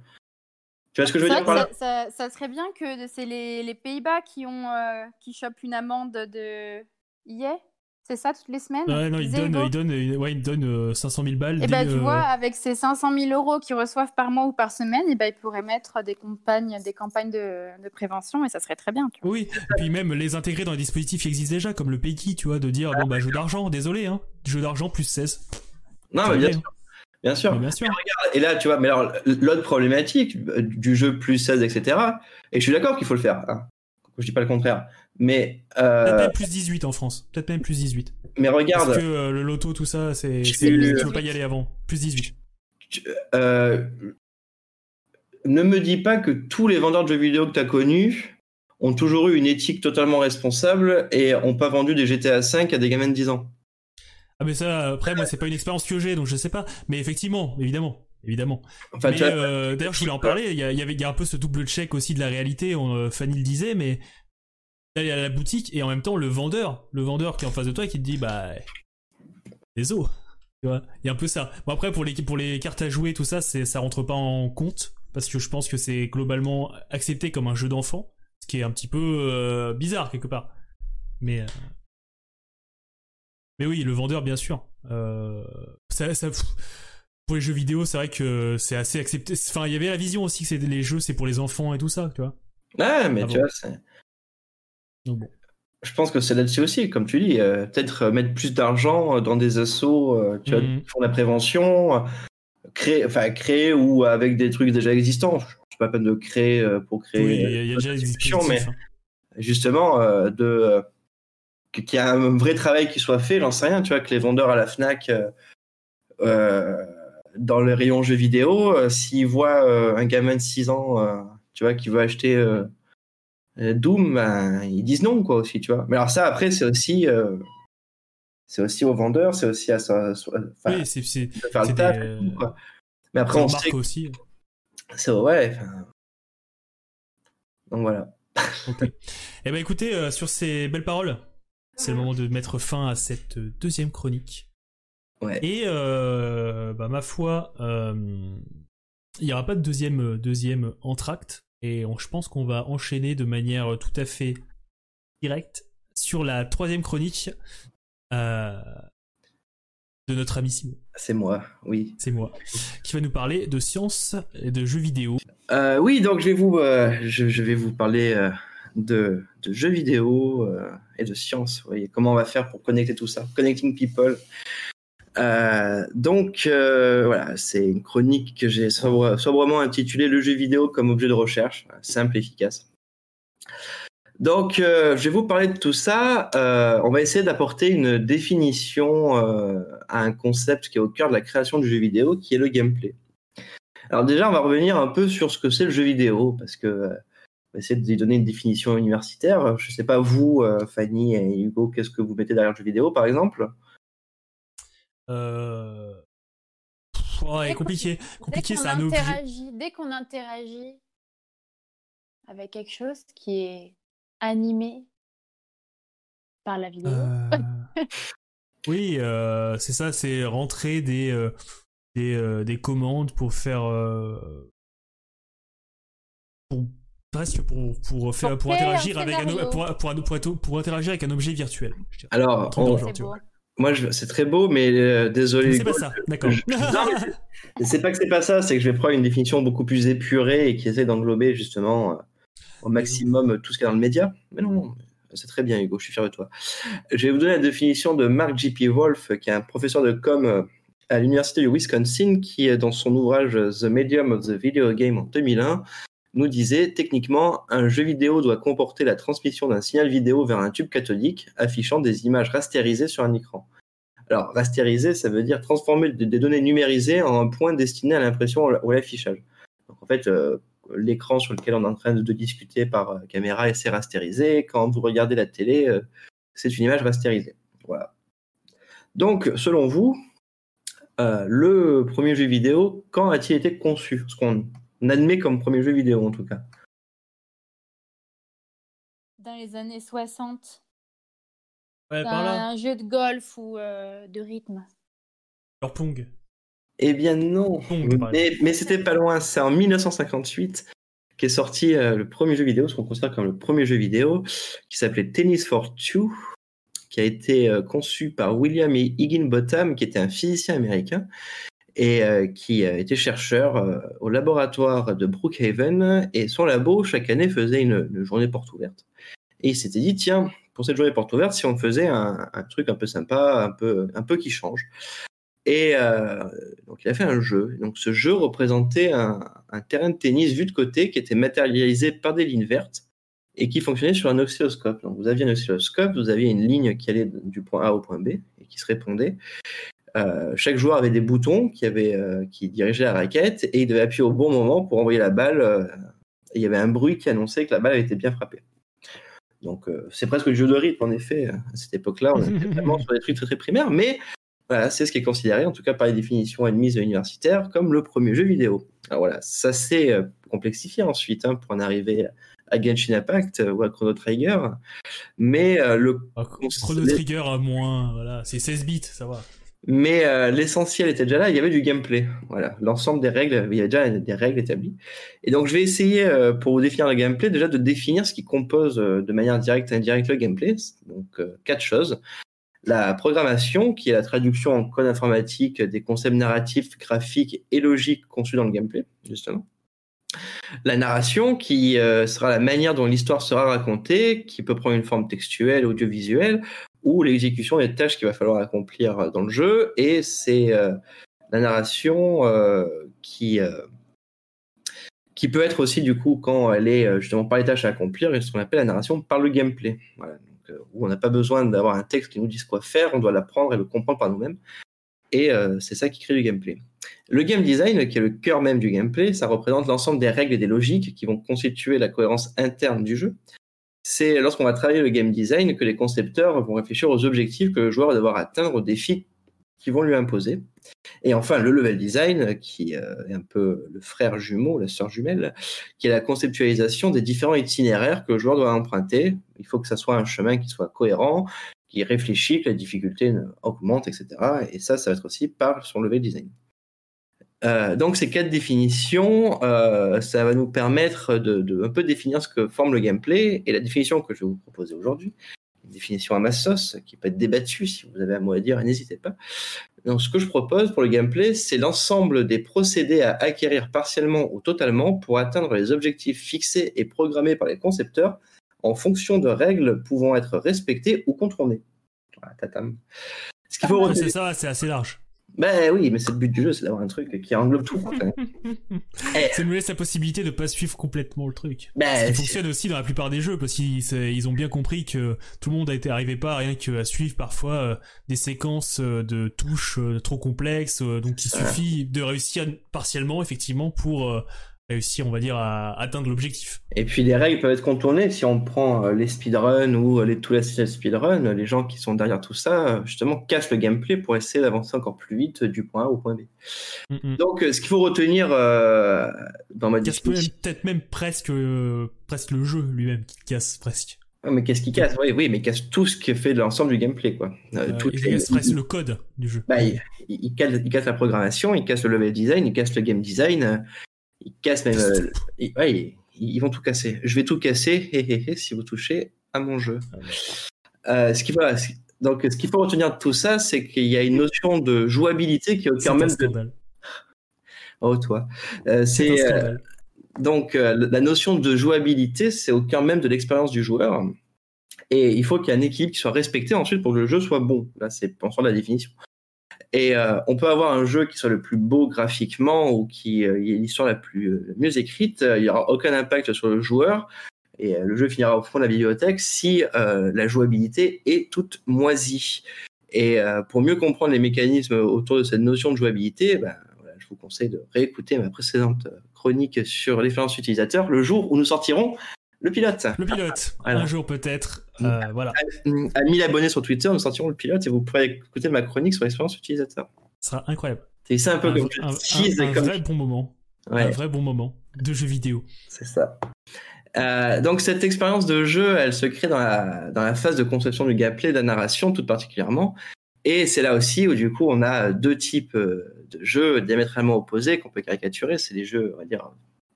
Tu vois ce que je veux dire par là ça, ça, serait bien que c'est les, les Pays-Bas qui ont euh, qui chopent une amende de yeah c'est ça toutes les semaines? Ouais, non, ils donnent, ils donnent, ouais, ils donnent 500 000 balles. Et eh ben, tu vois, avec ces 500 000 euros qu'ils reçoivent par mois ou par semaine, et eh ben, ils pourraient mettre des campagnes, des campagnes de, de prévention et ça serait très bien. Tu vois. Oui, et puis même les intégrer dans les dispositifs qui existent déjà, comme le PayKey, tu vois, de dire, bon, bah, jeu d'argent, désolé, hein, jeu d'argent plus 16. Non, mais bien sûr. Bien sûr. bien sûr. Et, là, tu vois, mais alors, l'autre problématique du jeu plus 16, etc., et je suis d'accord qu'il faut le faire, hein, je dis pas le contraire, mais. Euh... Peut-être même plus 18 en France, peut-être même plus 18. Mais regarde. Parce que euh, le loto, tout ça, c'est. Tu veux pas y aller avant. Plus 18. Euh, ne me dis pas que tous les vendeurs de jeux vidéo que tu as connus ont toujours eu une éthique totalement responsable et ont pas vendu des GTA 5 à des gamins de 10 ans. Ah mais ça, après moi c'est pas une expérience que j'ai donc je sais pas. Mais effectivement, évidemment, évidemment. Enfin, euh, d'ailleurs je voulais en parler. Il y, avait y a un peu ce double check aussi de la réalité. Euh, Fanny le disait, mais d'aller à la boutique et en même temps le vendeur, le vendeur qui est en face de toi qui te dit bah désolé. Tu vois, il y a un peu ça. Bon après pour les pour les cartes à jouer tout ça, c'est ça rentre pas en compte parce que je pense que c'est globalement accepté comme un jeu d'enfant, ce qui est un petit peu euh, bizarre quelque part. Mais mais oui, le vendeur, bien sûr. Euh, ça, ça, pour les jeux vidéo, c'est vrai que c'est assez accepté. Enfin, il y avait la vision aussi que les jeux, c'est pour les enfants et tout ça, tu vois. Ouais, mais tu vois, c'est. bon. Je pense que c'est là-dessus aussi, comme tu dis. Euh, peut-être euh, mettre plus d'argent dans des assos tu vois, mhm. qui font la prévention, créer, enfin, créer ou avec des trucs déjà existants. Je suis pas peine de créer pour créer. Oui, il y, a déjà des mais hein. justement, de qu'il y a un vrai travail qui soit fait, j'en sais rien, tu vois, que les vendeurs à la FNAC, euh, euh dans les rayons jeux vidéo, euh, s'ils voient un gamin de 6 ans, tu vois, qui veut acheter Doom, ben, ils disent non, quoi, aussi, tu vois. Mais alors ça, après, c'est aussi, c'est aussi aux vendeurs, c'est aussi à ça. oui, c'est faire le taf. Mais après, on sait aussi. C'est ouais. Donc voilà. ok. Eh ben écoutez, sur ces belles paroles, c'est le moment de mettre fin à cette deuxième chronique. Et euh, bah, ma foi, euh, il n'y aura pas de deuxième, euh, deuxième entracte. Et je pense qu'on va enchaîner de manière tout à fait directe sur la troisième chronique de notre ami Simon. C'est moi, oui. C'est moi. Qui va nous parler de science et de jeux vidéo. oui, donc je vais vous, je, vais vous parler de, jeux vidéo et de science. Voyez, comment on va faire pour connecter tout ça Connecting people. Euh, donc euh, voilà, c'est une chronique que j'ai sobrement intitulée Le jeu vidéo comme objet de recherche, simple, et efficace. Donc euh, je vais vous parler de tout ça. on va essayer d'apporter une définition à un concept qui est au cœur de la création du jeu vidéo, qui est le gameplay. Alors déjà, on va revenir un peu sur ce que c'est le jeu vidéo, parce que essayer de lui donner une définition universitaire. Je ne sais pas vous, Fanny et Hugo, qu'est-ce que vous mettez derrière le jeu vidéo, par exemple? Euh... Ouais, compliqué. Compliqué, c'est un Dès qu'on interagit avec quelque chose qui est animé par la vidéo. Euh, oui, euh, c'est ça, c'est rentrer des, euh, des, des, commandes pour faire. pour presque pour, pour, faire, pour, interagir avec un, pour, pour, pour, interagir avec un objet virtuel. Alors, on, moi, c'est très beau, mais euh, désolé. C'est pas ça, d'accord. c'est pas que c'est pas ça, c'est que je vais prendre une définition beaucoup plus épurée et qui essaie d'englober justement euh, au maximum tout ce qu'il y a dans le média. Mais non, c'est très bien, Hugo, je suis fier de toi. Je vais vous donner la définition de Mark J.P. Wolf, qui est un professeur de com euh, à l'université du Wisconsin, qui, dans son ouvrage The Medium of the Video Game en 2001, nous disait techniquement, un jeu vidéo doit comporter la transmission d'un signal vidéo vers un tube cathodique affichant des images rastérisées sur un écran. Alors, rastérisé, ça veut dire transformer des données numérisées en un point destiné à l'impression ou à l'affichage. Donc, en fait, euh, l'écran sur lequel on est en train de, discuter par euh, caméra, c'est rastérisé. Quand vous regardez la télé, euh, c'est une image rastérisée. Voilà. Donc, selon vous, le premier jeu vidéo, quand a-t-il été conçu? On admet comme premier jeu vidéo en tout cas. Dans les années 60. Ouais, par là. Un jeu de golf ou euh, de rythme. Leur Pong. Eh bien non. mais, c'était pas loin. C'est en 1958 qu'est sorti euh, le premier jeu vidéo, ce qu'on considère comme le premier jeu vidéo, qui s'appelait Tennis for Two, qui a été euh, conçu par William Higginbotham, qui était un physicien américain, et euh, qui était chercheur euh, au laboratoire de Brookhaven. Et son labo, chaque année, faisait une, journée porte ouverte. Et il s'était dit, tiens, pour cette journée porte ouverte, si on faisait un, truc un peu sympa, un peu, un peu qui change. Et euh, donc il a fait un jeu. Donc ce jeu représentait un, terrain de tennis vu de côté qui était matérialisé par des lignes vertes et qui fonctionnait sur un oscilloscope. Donc vous aviez un oscilloscope, vous aviez une ligne qui allait du point A au point B et qui se répondait. Euh, chaque joueur avait des boutons qui, avaient, euh, qui dirigeaient la raquette et il devait appuyer au bon moment pour envoyer la balle. Euh, il y avait un bruit qui annonçait que la balle avait été bien frappée. Donc c'est presque du jeu de rythme en effet. À cette époque-là, on était vraiment sur des trucs très, très primaires, mais voilà, c'est ce qui est considéré, en tout cas par les définitions admises universitaires, comme le premier jeu vidéo. Alors voilà, ça s'est complexifié ensuite hein, pour en arriver à Genshin Impact ou à Chrono Trigger. Mais le. Ah, Chrono Trigger à moins, voilà, c'est 16 bits, ça va. Mais euh, l'essentiel était déjà là, il y avait du gameplay. Voilà, l'ensemble des règles, il y a déjà des règles établies. Et donc je vais essayer, euh, pour définir le gameplay, déjà de définir ce qui compose euh, de manière directe et indirecte le gameplay. Donc quatre choses. La programmation, qui est la traduction en code informatique des concepts narratifs, graphiques et logiques conçus dans le gameplay, justement. La narration, qui sera la manière dont l'histoire sera racontée, qui peut prendre une forme textuelle, audiovisuelle, ou l'exécution des tâches qu'il va falloir accomplir dans le jeu. Et c'est euh, la narration euh, qui, euh, qui peut être aussi, du coup, quand elle est justement par les tâches à accomplir, ce qu'on appelle la narration par le gameplay. Donc, où on n'a pas besoin d'avoir un texte qui nous dise quoi faire, on doit l'apprendre et le comprendre par nous-mêmes. Et c'est ça qui crée du gameplay. Le game design, qui est le cœur même du gameplay, ça représente l'ensemble des règles et des logiques qui vont constituer la cohérence interne du jeu. C'est lorsqu'on va travailler le game design que les concepteurs vont réfléchir aux objectifs que le joueur va devoir atteindre, aux défis qui vont lui imposer. Et enfin, le level design, qui euh, est un peu le frère jumeau, la sœur jumelle, qui est la conceptualisation des différents itinéraires que le joueur doit emprunter. Il faut que ça soit un chemin qui soit cohérent, qui réfléchit, que la difficulté augmente, etc. Et ça, ça va être aussi par son level design. Euh, donc ces quatre définitions, euh, ça va nous permettre de, de, un peu définir ce que forme le gameplay. Et la définition que je vais vous proposer aujourd'hui, une définition à ma sauce, qui peut être débattue si vous avez un mot à dire, n'hésitez pas. Donc ce que je propose pour le gameplay, c'est l'ensemble des procédés à acquérir partiellement ou totalement pour atteindre les objectifs fixés et programmés par les concepteurs en fonction de règles pouvant être respectées ou contournées. Voilà, tatam. Ce qu'il faut ah, C'est ça, c'est assez large. Ben oui, mais c'est le but du jeu, c'est d'avoir un truc qui englobe tout. Ça nous laisse la possibilité de pas suivre complètement le truc. Ben, Ce qui fonctionne aussi dans la plupart des jeux, parce qu'ils ont bien compris que tout le monde a été arrivé pas rien qu'à suivre parfois euh, des séquences euh, de touches euh, trop complexes, donc il suffit de réussir partiellement effectivement pour réussir, on va dire, à atteindre l'objectif. Et puis les règles peuvent être contournées si on prend euh, les speedruns ou euh, les tous les speedruns, les gens qui sont derrière tout ça, euh, justement, cassent le gameplay pour essayer d'avancer encore plus vite du point A au point B. Donc, ce qu'il faut retenir dans ma discussion... Peut-être même presque, presque le jeu lui-même qui casse presque. mais qu'est-ce qui casse? Oui, oui, mais casse tout ce qui est fait de l'ensemble du gameplay, quoi. il casse presque le code du jeu. Bah, il, casse, il, casse, la programmation, il casse le level design, il casse le game design, ils cassent même. Euh, ils, ils, vont tout casser. Je vais tout casser si vous touchez à mon jeu. Ah, euh, ce qui va, donc, ce qu'il faut retenir de tout ça, c'est qu'il y a une notion de jouabilité qui est au cœur même de. Oh, toi. Euh, c'est. donc, la notion de jouabilité, c'est au cœur même de l'expérience du joueur. Et il faut qu'il y ait un équilibre qui soit respecté ensuite pour que le jeu soit bon. Là, c'est pensant la définition. Et euh, on peut avoir un jeu qui soit le plus beau graphiquement ou qui euh, ait l'histoire la plus euh, mieux écrite, il n'y aura aucun impact sur le joueur et le jeu finira au fond de la bibliothèque si la jouabilité est toute moisie. Et pour mieux comprendre les mécanismes autour de cette notion de jouabilité, ben, je vous conseille de réécouter ma précédente chronique sur l'expérience utilisateur le jour où nous sortirons le pilote. Le pilote. Un jour peut-être. Euh, voilà. À, 1000 abonnés sur Twitter, nous sortirons le pilote et vous pourrez écouter ma chronique sur l'expérience utilisateur. Ce sera incroyable. C'est un peu un, comme un, un, vrai bon moment. Un vrai bon moment de jeu vidéo. C'est ça. Euh, donc cette expérience de jeu, elle se crée dans la, dans la phase de conception du gameplay, de la narration tout particulièrement. Et c'est là aussi où du coup on a deux types euh, de jeux diamétralement opposés qu'on peut caricaturer. C'est les jeux, on va dire,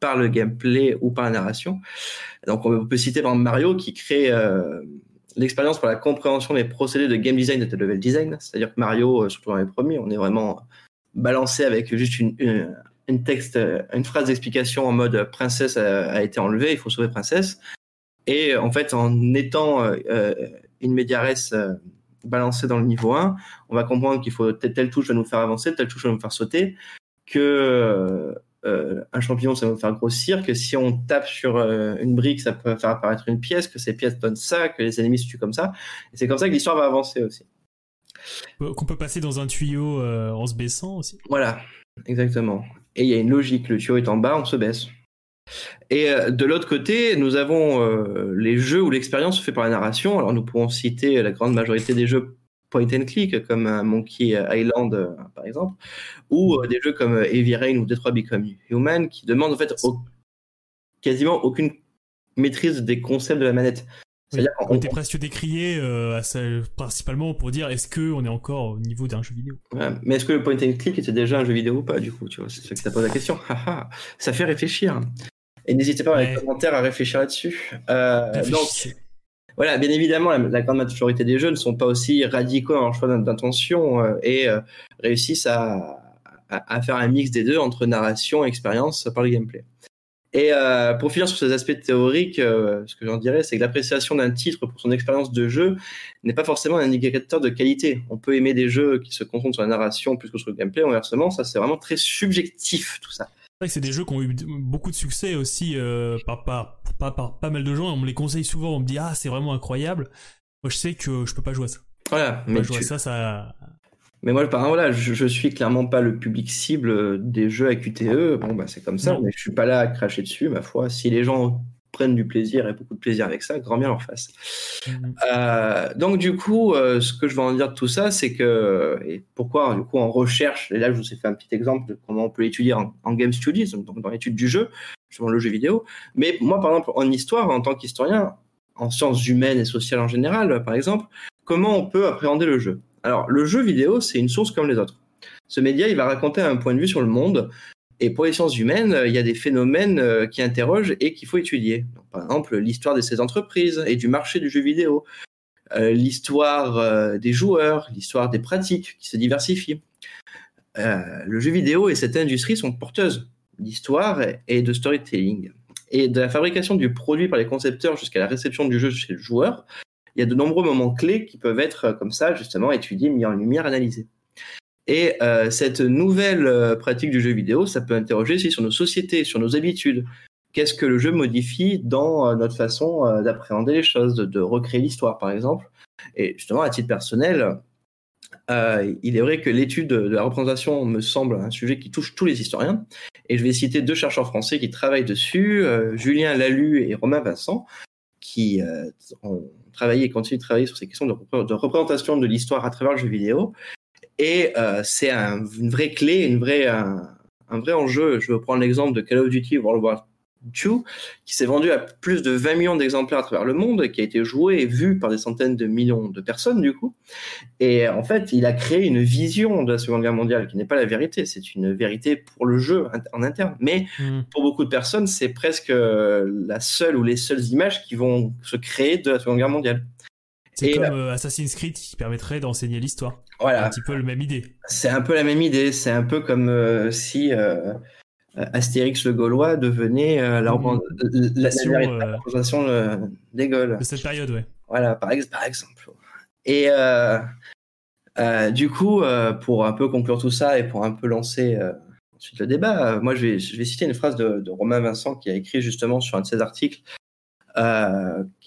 par le gameplay ou par la narration. Donc on peut citer par exemple Mario qui crée euh, l'expérience pour la compréhension des procédés de game design et de level design. C'est-à-dire que Mario, euh, surtout dans les premiers, on est vraiment balancé avec juste une, texte, une phrase d'explication en mode princesse a, été enlevée, il faut sauver princesse. Et en fait, en étant euh, une médiaresse balancée dans le niveau 1, on va comprendre qu'il faut telle, telle touche va nous faire avancer, telle touche va nous faire sauter, que euh, un champignon, ça va nous faire grossir, que si on tape sur euh, une brique, ça peut faire apparaître une pièce, que ces pièces donnent ça, que les ennemis se tuent comme ça. Et c'est comme ça que l'histoire va avancer aussi. Euh, qu'on peut passer dans un tuyau en se baissant aussi. Voilà, exactement. Et il y a une logique, le tuyau est en bas, on se baisse. Et de l'autre côté, nous avons les jeux où l'expérience se fait par la narration. Alors nous pourrons citer la grande majorité des jeux point and click comme un Monkey Island euh, par exemple, ou euh, des jeux comme euh, Heavy Rain ou Detroit Become Human qui demandent en fait quasiment aucune maîtrise des concepts de la manette. On était presque décrié principalement pour dire est-ce que on est encore au niveau d'un jeu vidéo? mais est-ce que le point and click était déjà un jeu vidéo ou pas du coup tu vois, c'est ça que ça pose la question. ça fait réfléchir. Et n'hésitez pas dans les commentaires à réfléchir là-dessus. donc voilà, bien évidemment, la, grande majorité des jeux ne sont pas aussi radicaux leur choix d'intention euh, et euh, réussissent à, faire un mix des deux entre narration et expérience par le gameplay. Et euh, pour finir sur ces aspects théoriques, ce que j'en dirais, c'est que l'appréciation d'un titre pour son expérience de jeu n'est pas forcément un indicateur de qualité. On peut aimer des jeux qui se concentrent sur la narration plus que sur le gameplay, inversement, ça c'est vraiment très subjectif tout ça. C'est vrai que c'est des jeux qui ont eu beaucoup de succès aussi euh, par, par, par, pas mal de gens. Et on me les conseille souvent. On me dit ah c'est vraiment incroyable. Moi je sais que je peux pas jouer à ça. Voilà, mais jouer ça, ça. Mais moi, par exemple, voilà, je, je, suis clairement pas le public cible des jeux à QTE. Bon, bah, c'est comme ça, mais je suis pas là à cracher dessus, ma foi. Si les gens prennent du plaisir et beaucoup de plaisir avec ça, grand bien leur face. Mmh. donc du coup, ce que je veux en dire de tout ça, c'est que et pourquoi du coup en recherche, et là je vous ai fait un petit exemple de comment on peut l'étudier en, game studies, donc dans l'étude du jeu, justement le jeu vidéo. Mais moi, par exemple, en histoire, en tant qu'historien, en sciences humaines et sociales en général, par exemple, comment on peut appréhender le jeu? Alors, le jeu vidéo, c'est une source comme les autres. Ce média, il va raconter un point de vue sur le monde. Et pour les sciences humaines, il y a des phénomènes euh, qui interrogent et qu'il faut étudier. par exemple, l'histoire de ces entreprises et du marché du jeu vidéo, euh, l'histoire euh, des joueurs, l'histoire des pratiques qui se diversifient. le jeu vidéo et cette industrie sont porteuses d'histoire et de storytelling. Et de la fabrication du produit par les concepteurs jusqu'à la réception du jeu chez le joueur, il y a de nombreux moments clés qui peuvent être comme ça, justement, étudiés, mis en lumière, analysés. Et euh, cette nouvelle euh, pratique du jeu vidéo, ça peut interroger aussi sur nos sociétés, sur nos habitudes. Qu'est-ce que le jeu modifie dans euh, notre façon d'appréhender les choses, de, recréer l'histoire, par exemple? Et justement, à titre personnel, il est vrai que l'étude de la représentation me semble un sujet qui touche tous les historiens. Et je vais citer deux chercheurs français qui travaillent dessus, Julien Lalu et Romain Vincent, qui ont travaillé et continuent de travailler sur ces questions de représentation de l'histoire à travers le jeu vidéo. Et euh, c'est une vraie clé, une vraie, un, vrai enjeu. Je vais prendre l'exemple de Call of Duty World War II, qui s'est vendu à plus de 20 millions d'exemplaires à travers le monde, qui a été joué et vu par des centaines de millions de personnes, du coup. Et en fait, il a créé une vision de la Seconde Guerre mondiale qui n'est pas la vérité, c'est une vérité pour le jeu en interne. Mais hmm. pour beaucoup de personnes, c'est presque la seule ou les seules images qui vont se créer de la Seconde Guerre mondiale. C'est comme euh, Assassin's Creed qui permettrait d'enseigner l'histoire. Voilà. Un petit peu la même idée. C'est un peu la même idée. C'est un peu comme euh, si euh, Astérix le Gaulois devenait la, la, représentation des Gaules. De cette période, ouais. Voilà, par, par exemple. Et du coup, pour un peu conclure tout ça et pour un peu lancer ensuite le débat, moi je vais, je vais, citer une phrase de, de, Romain Vincent qui a écrit justement sur un de ses articles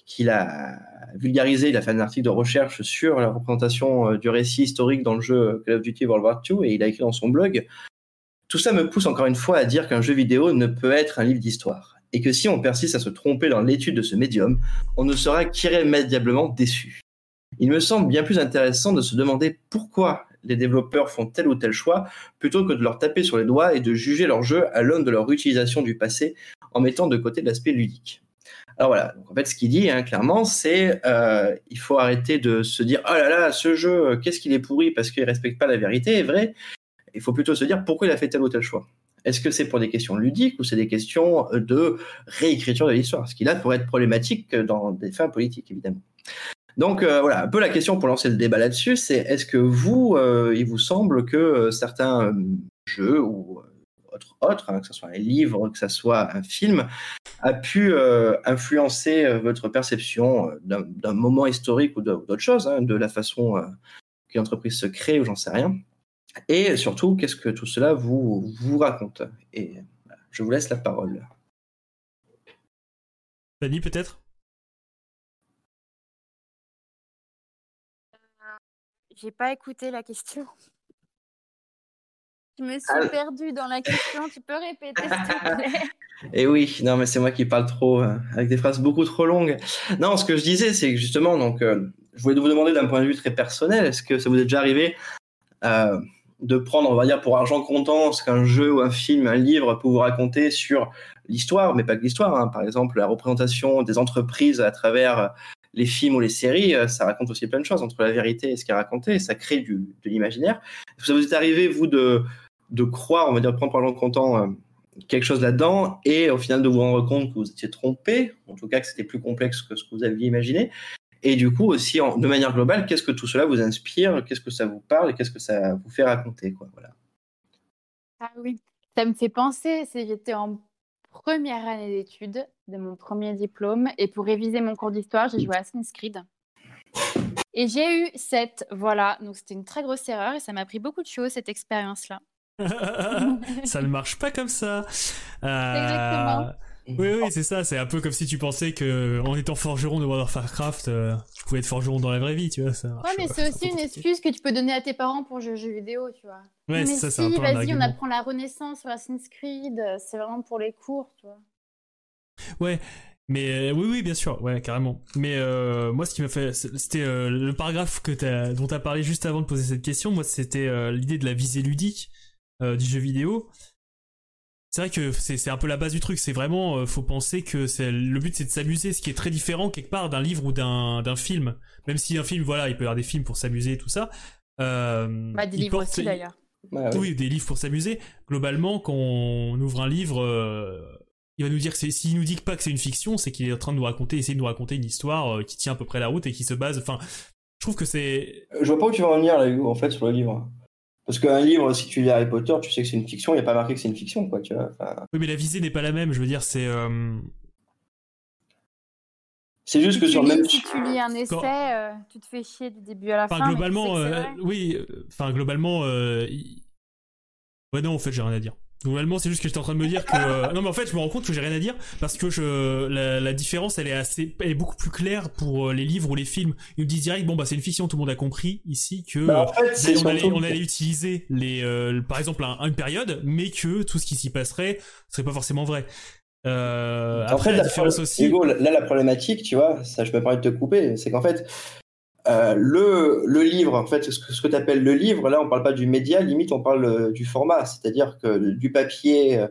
qu'il a vulgarisé, il a fait un article de recherche sur la représentation euh, du récit historique dans le jeu Call of Duty World War II et il a écrit dans son blog Tout ça me pousse encore une fois à dire qu'un jeu vidéo ne peut être un livre d'histoire et que si on persiste à se tromper dans l'étude de ce médium, on ne sera qu'irrémédiablement déçu. Il me semble bien plus intéressant de se demander pourquoi les développeurs font tel ou tel choix plutôt que de leur taper sur les doigts et de juger leur jeu à l'aune de leur utilisation du passé en mettant de côté l'aspect ludique. Alors voilà, donc en fait, ce qu'il dit hein, clairement, c'est euh, il faut arrêter de se dire oh là là, ce jeu, qu'est-ce qu'il est pourri parce qu'il respecte pas la vérité, est vrai. Il faut plutôt se dire pourquoi il a fait tel ou tel choix? Est-ce que c'est pour des questions ludiques ou c'est des questions de réécriture de l'histoire? Ce qui là pourrait être problématique dans des fins politiques, évidemment. Donc euh, voilà, un peu la question pour lancer le débat là-dessus, c'est est-ce que vous, euh, il vous semble que certains jeux ou autre, hein, que ce soit un livre, que ce soit un film, a pu euh, influencer euh, votre perception euh, d'un moment historique ou d'autre chose, hein, de la façon que l'entreprise se crée ou j'en sais rien. Et surtout, qu'est-ce que tout cela vous, vous raconte? Et je vous laisse la parole. Fanny, peut-être? J'ai pas écouté la question. Je me suis ah. perdue dans la question. Tu peux répéter, s'il te plaît? Et eh oui, non, mais c'est moi qui parle trop, euh, avec des phrases beaucoup trop longues. Non, ce que je disais, c'est que justement, donc, euh, je voulais vous demander d'un point de vue très personnel, est-ce que ça vous est déjà arrivé euh, de prendre, on va dire, pour argent comptant ce qu'un jeu ou un film, un livre peut vous raconter sur l'histoire, mais pas que l'histoire, hein. par exemple, la représentation des entreprises à travers les films ou les séries, ça raconte aussi plein de choses entre la vérité et ce qui est raconté, et ça crée du, de l'imaginaire. Est-ce que ça vous est arrivé, vous, de de croire, on va dire, prendre par comptant euh, quelque chose là-dedans et au final de vous rendre compte que vous étiez trompé, en tout cas que c'était plus complexe que ce que vous aviez imaginé. Et du coup aussi, de manière globale, qu'est-ce que tout cela vous inspire, qu'est-ce que ça vous parle qu'est-ce que ça vous fait raconter, quoi. Voilà. Ah oui, ça me fait penser, j'étais en première année d'études de mon premier diplôme et pour réviser mon cours d'histoire, j'ai joué à Assassin's Creed. Et j'ai eu cette, voilà, donc c'était une très grosse erreur et ça m'a appris beaucoup de choses cette expérience-là. ça ne marche pas comme ça. Exactement. Oui, oui, c'est ça. C'est un peu comme si tu pensais que en étant forgeron de World of Warcraft, euh, tu pouvais être forgeron dans la vraie vie, tu vois. Ça ouais, mais c'est aussi une excuse que tu peux donner à tes parents pour jouer aux jeux vidéo, tu vois. Ouais, mais ça, si, vas-y, on apprend la Renaissance sur Assassin's Creed. C'est vraiment pour les cours, tu vois. Ouais. Mais oui, oui, bien sûr, ouais, carrément. Mais moi, ce qui m'a fait, c'était le paragraphe que as, dont tu as parlé juste avant de poser cette question. Moi, c'était l'idée de la visée ludique du jeu vidéo c'est vrai que c'est un peu la base du truc. C'est vraiment, euh, faut penser que c'est le but, c'est de s'amuser, ce qui est très différent quelque part d'un livre ou d'un film. Même si un film, voilà, il peut y avoir des films pour s'amuser et tout ça. Euh, bah, des livres aussi d'ailleurs. oui. des livres pour s'amuser. Globalement, quand on ouvre un livre, euh, il va nous dire que s'il nous dit pas que c'est une fiction, c'est qu'il est en train de nous raconter, essayer de nous raconter une histoire qui tient à peu près la route et qui se base. Enfin, je trouve que c'est. Je vois pas où tu vas en venir là, Hugo, en fait, sur le livre. Parce qu'un livre, si tu lis Harry Potter, tu sais que c'est une fiction, il n'y a pas marqué que c'est une fiction, quoi, tu vois. Oui, mais la visée n'est pas la même, je veux dire, c'est. Euh, c'est juste que sur le même. Si tu lis un essai, euh, tu te fais chier du début à la fin. Globalement, euh, oui, enfin, globalement. Ouais, non, en fait, j'ai rien à dire. Globalement, c'est juste que j'étais en train de me dire que euh, non mais en fait, je me rends compte que j'ai rien à dire parce que je la, la, différence, elle est assez, elle est beaucoup plus claire pour euh, les livres ou les films. Ils nous disent direct, bon bah c'est une fiction, tout le monde a compris ici que bah, en fait, on, allait, on, allait, utiliser les, euh, par exemple, une période, mais que tout ce qui s'y passerait serait pas forcément vrai. après, la, différence aussi. Hugo, là, la problématique, tu vois, ça, je peux pas de te couper, c'est qu'en fait, euh, le, le, livre, en fait, ce que, ce que tu appelles le livre, là, on parle pas du média, limite, on parle euh, du format, c'est-à-dire que du papier euh,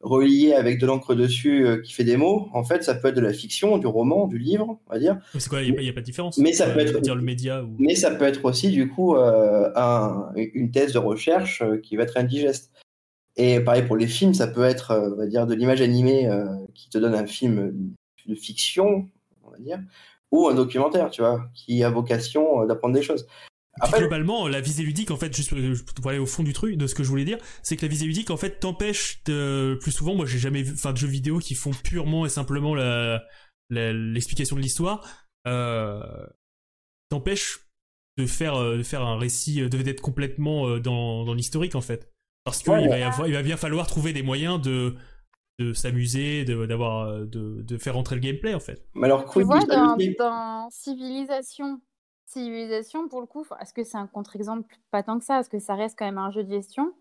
relié avec de l'encre dessus qui fait des mots, en fait, ça peut être de la fiction, du roman, du livre, on va dire. C'est quoi, il n'y a, pas de différence? Mais ça peut être dire le média. Ou... Mais ça peut être aussi, du coup, un, une thèse de recherche qui va être indigeste. Et pareil pour les films, ça peut être, on va dire, de l'image animée qui te donne un film de fiction, on va dire, ou un documentaire, tu vois, qui a vocation euh, d'apprendre des choses. Après, globalement, la visée ludique, en fait, juste pour aller au fond du truc, de ce que je voulais dire, c'est que la visée ludique, en fait, t'empêche de, plus souvent, moi, j'ai jamais vu, enfin, de jeux vidéo qui font purement et simplement l'explication de l'histoire, euh, t'empêche de faire, euh, de faire un récit, de d'être complètement dans, dans l'historique, en fait. Parce qu'il va, il va bien falloir trouver des moyens de, de s'amuser, de, d'avoir, euh, de, de, faire rentrer le gameplay en fait. Mais alors, tu vois, dans, dans, Civilisation, Civilisation, pour le coup, est-ce que c'est un contre-exemple? Pas tant que ça, parce que ça reste quand même un jeu de gestion.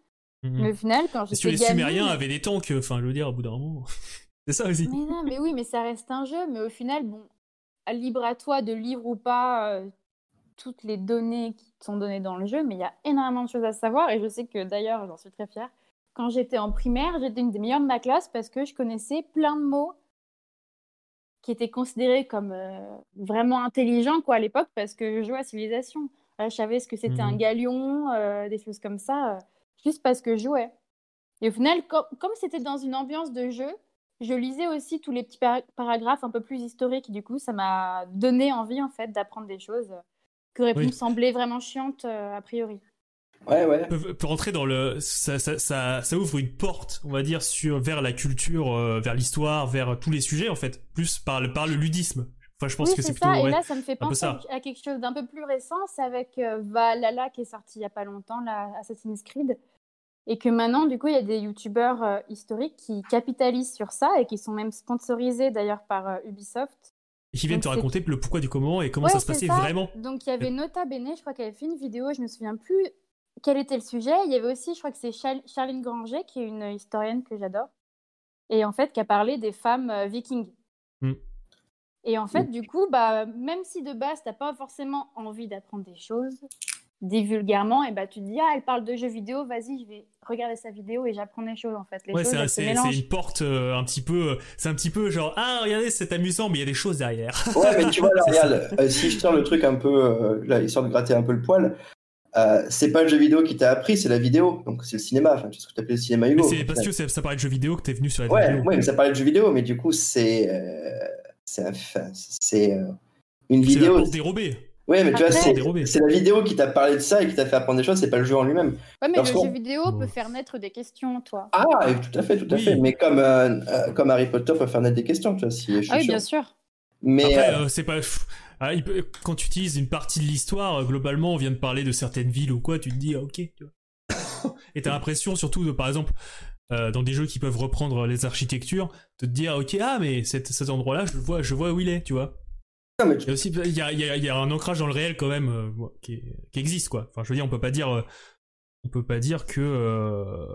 Mhm. Mais au final, quand je suis les Sumériens avaient des tanks, enfin, je veux dire, au bout d'un moment. c'est ça aussi. Mais non, mais oui, mais ça reste un jeu. Mais au final, bon, libre à toi de lire ou pas euh, toutes les données qui sont données dans le jeu, mais il y a énormément de choses à savoir. Et je sais que d'ailleurs, j'en suis très fière quand j'étais en primaire, j'étais une des meilleures de ma classe parce que je connaissais plein de mots qui étaient considérés comme euh, vraiment intelligents quoi, à l'époque parce que je jouais à Civilisation. je savais ce que c'était un mmh. galion, euh, des choses comme ça, euh, juste parce que je jouais. Et au final, comme c'était dans une ambiance de jeu, je lisais aussi tous les petits paragraphes un peu plus historiques. Du coup, ça m'a donné envie en fait d'apprendre des choses qui auraient pu me sembler vraiment chiantes a priori. Ouais, ouais. Peut, rentrer dans le, ça, ça, ça, ça, ouvre une porte, on va dire, sur vers la culture, euh, vers l'histoire, vers tous les sujets en fait, plus par le par le ludisme. Enfin, je pense que c'est plutôt. Ça. Et là, ça me fait penser à quelque chose d'un peu plus récent, c'est avec euh, Valhalla qui est sorti il y a pas longtemps, la Assassin's Creed, et que maintenant, du coup, il y a des youtubeurs euh, historiques qui capitalisent sur ça et qui sont même sponsorisés d'ailleurs par Ubisoft. Et qui viennent te raconter le pourquoi du comment et comment ça se passait vraiment. Donc il y avait Nota Bene, je crois qu'elle avait fait une vidéo, je me souviens plus quel était le sujet Il y avait aussi, je crois que c'est Charline Granger, qui est une historienne que j'adore, et en fait, qui a parlé des femmes euh, vikings. Mm. Et en fait, mm. du coup, bah, même si de base, tu n'as pas forcément envie d'apprendre des choses, dit vulgairement, et bah tu te dis ah elle parle de jeux vidéo, vas-y je vais regarder sa vidéo et j'apprends des choses en fait. Les ouais, c'est une porte euh, un petit peu, euh, c'est un petit peu genre ah regardez c'est amusant mais il y a des choses derrière. ouais mais tu vois là regarde, si je tiens le truc un peu, là histoire de gratter un peu le poil, euh, c'est pas le jeu vidéo qui t'a appris, c'est la vidéo. Donc c'est le cinéma. Enfin, tu sais ce que tu le cinéma Hugo. c'est parce que ça parlait de jeu vidéo que t'es venu sur la ouais, vidéo. Ouais, mais ça parlait de jeu vidéo, mais du coup c'est euh, c'est euh, une vidéo. C'est dérobée. Ouais, mais tu vois, c'est la vidéo qui t'a parlé de ça et qui t'a fait apprendre des choses, c'est pas le jeu en lui-même. Ouais, mais le jeu vidéo peut faire naître des questions, toi. Ah, tout à fait, tout à fait. Mais comme, comme Harry Potter peut faire naître des questions, tu vois. Si, ah oui, bien sûr. Mais c'est pas. Ah, quand tu utilises une partie de l'histoire, euh, globalement, on vient de parler de certaines villes ou quoi, tu te dis, ah, ok. Tu vois. Et t'as l'impression, surtout, de, par exemple, euh, dans des jeux qui peuvent reprendre les architectures, de te dire, ok, ah, mais cet, cet endroit-là, je vois, je vois où il est, tu vois. Il y a aussi, il y a, il y a, un ancrage dans le réel quand même euh, qui, qui, existe, quoi. Enfin, je veux dire, on peut pas dire, on peut pas dire que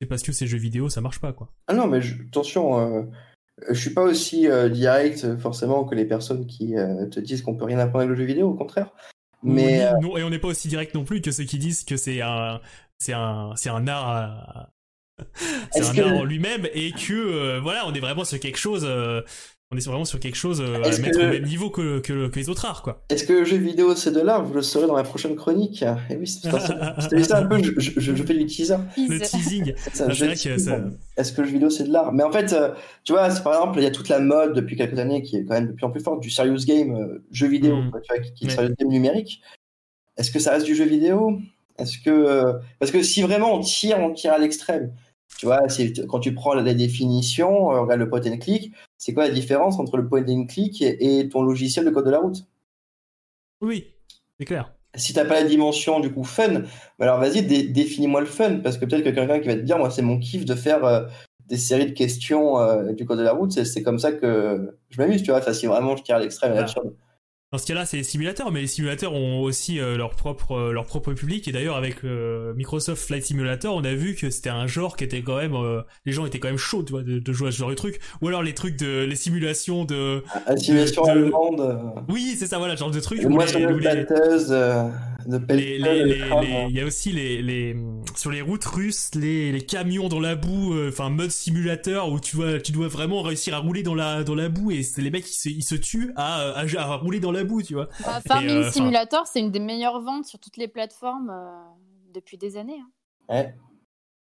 c'est parce que ces jeux vidéo, ça marche pas, quoi. Ah non, mais attention Je suis pas aussi direct forcément que les personnes qui te disent qu'on peut rien apprendre avec le jeu vidéo, au contraire. Mais et on n'est pas aussi direct non plus que ceux qui disent que c'est un c'est un c'est un art c'est un art en lui-même et que voilà on est vraiment sur quelque chose on est vraiment sur quelque chose euh, à mettre au même niveau que, que, les autres arts, quoi. Est-ce que le jeu vidéo c'est de l'art Vous le saurez dans la prochaine chronique? Et eh oui, c'était ça un peu. Je, je, fais du teaser. Le teasing. Ah, Est-ce que le jeu vidéo c'est de l'art? Mais en fait, euh, tu vois, par exemple, il y a toute la mode depuis quelques années qui est quand même de plus en plus forte du serious game euh, jeu vidéo, mm. tu vois, qui, est serious game numérique. Est-ce que ça reste du jeu vidéo? Est-ce que parce que si vraiment on tire, on tire à l'extrême. Tu vois, quand tu prends la définition, regarde le point and click, c'est quoi la différence entre le point and click et, ton logiciel de code de la route? Oui, c'est clair. Si t'as pas la dimension du coup fun, bah alors vas-y, définis-moi le fun, parce que peut-être que quelqu'un qui va te dire, moi c'est mon kiff de faire euh, des séries de questions euh, du code de la route, c'est comme ça que je m'amuse, tu vois. Enfin, si vraiment je tire à l'extrême, dans ce cas-là, c'est les simulateurs, mais les simulateurs ont aussi euh, leur propre euh, leur propre public. Et d'ailleurs, avec euh, Microsoft Flight Simulator, on a vu que c'était un genre qui était quand même, les gens étaient quand même chauds, tu vois, de, jouer à ce genre de truc. Ou alors les trucs de les simulations de. La simulation allemande. Oui, c'est ça, voilà, genre de trucs. Moi, sur les, il y a aussi les, les sur les routes russes les, les camions dans la boue euh, enfin mode simulateur où tu vois tu dois vraiment réussir à rouler dans la dans la boue et c'est les mecs qui se, ils se tuent à, à, rouler dans la boue tu vois bah, Farming euh, Simulator c'est une des meilleures ventes sur toutes les plateformes euh, depuis des années hein. ouais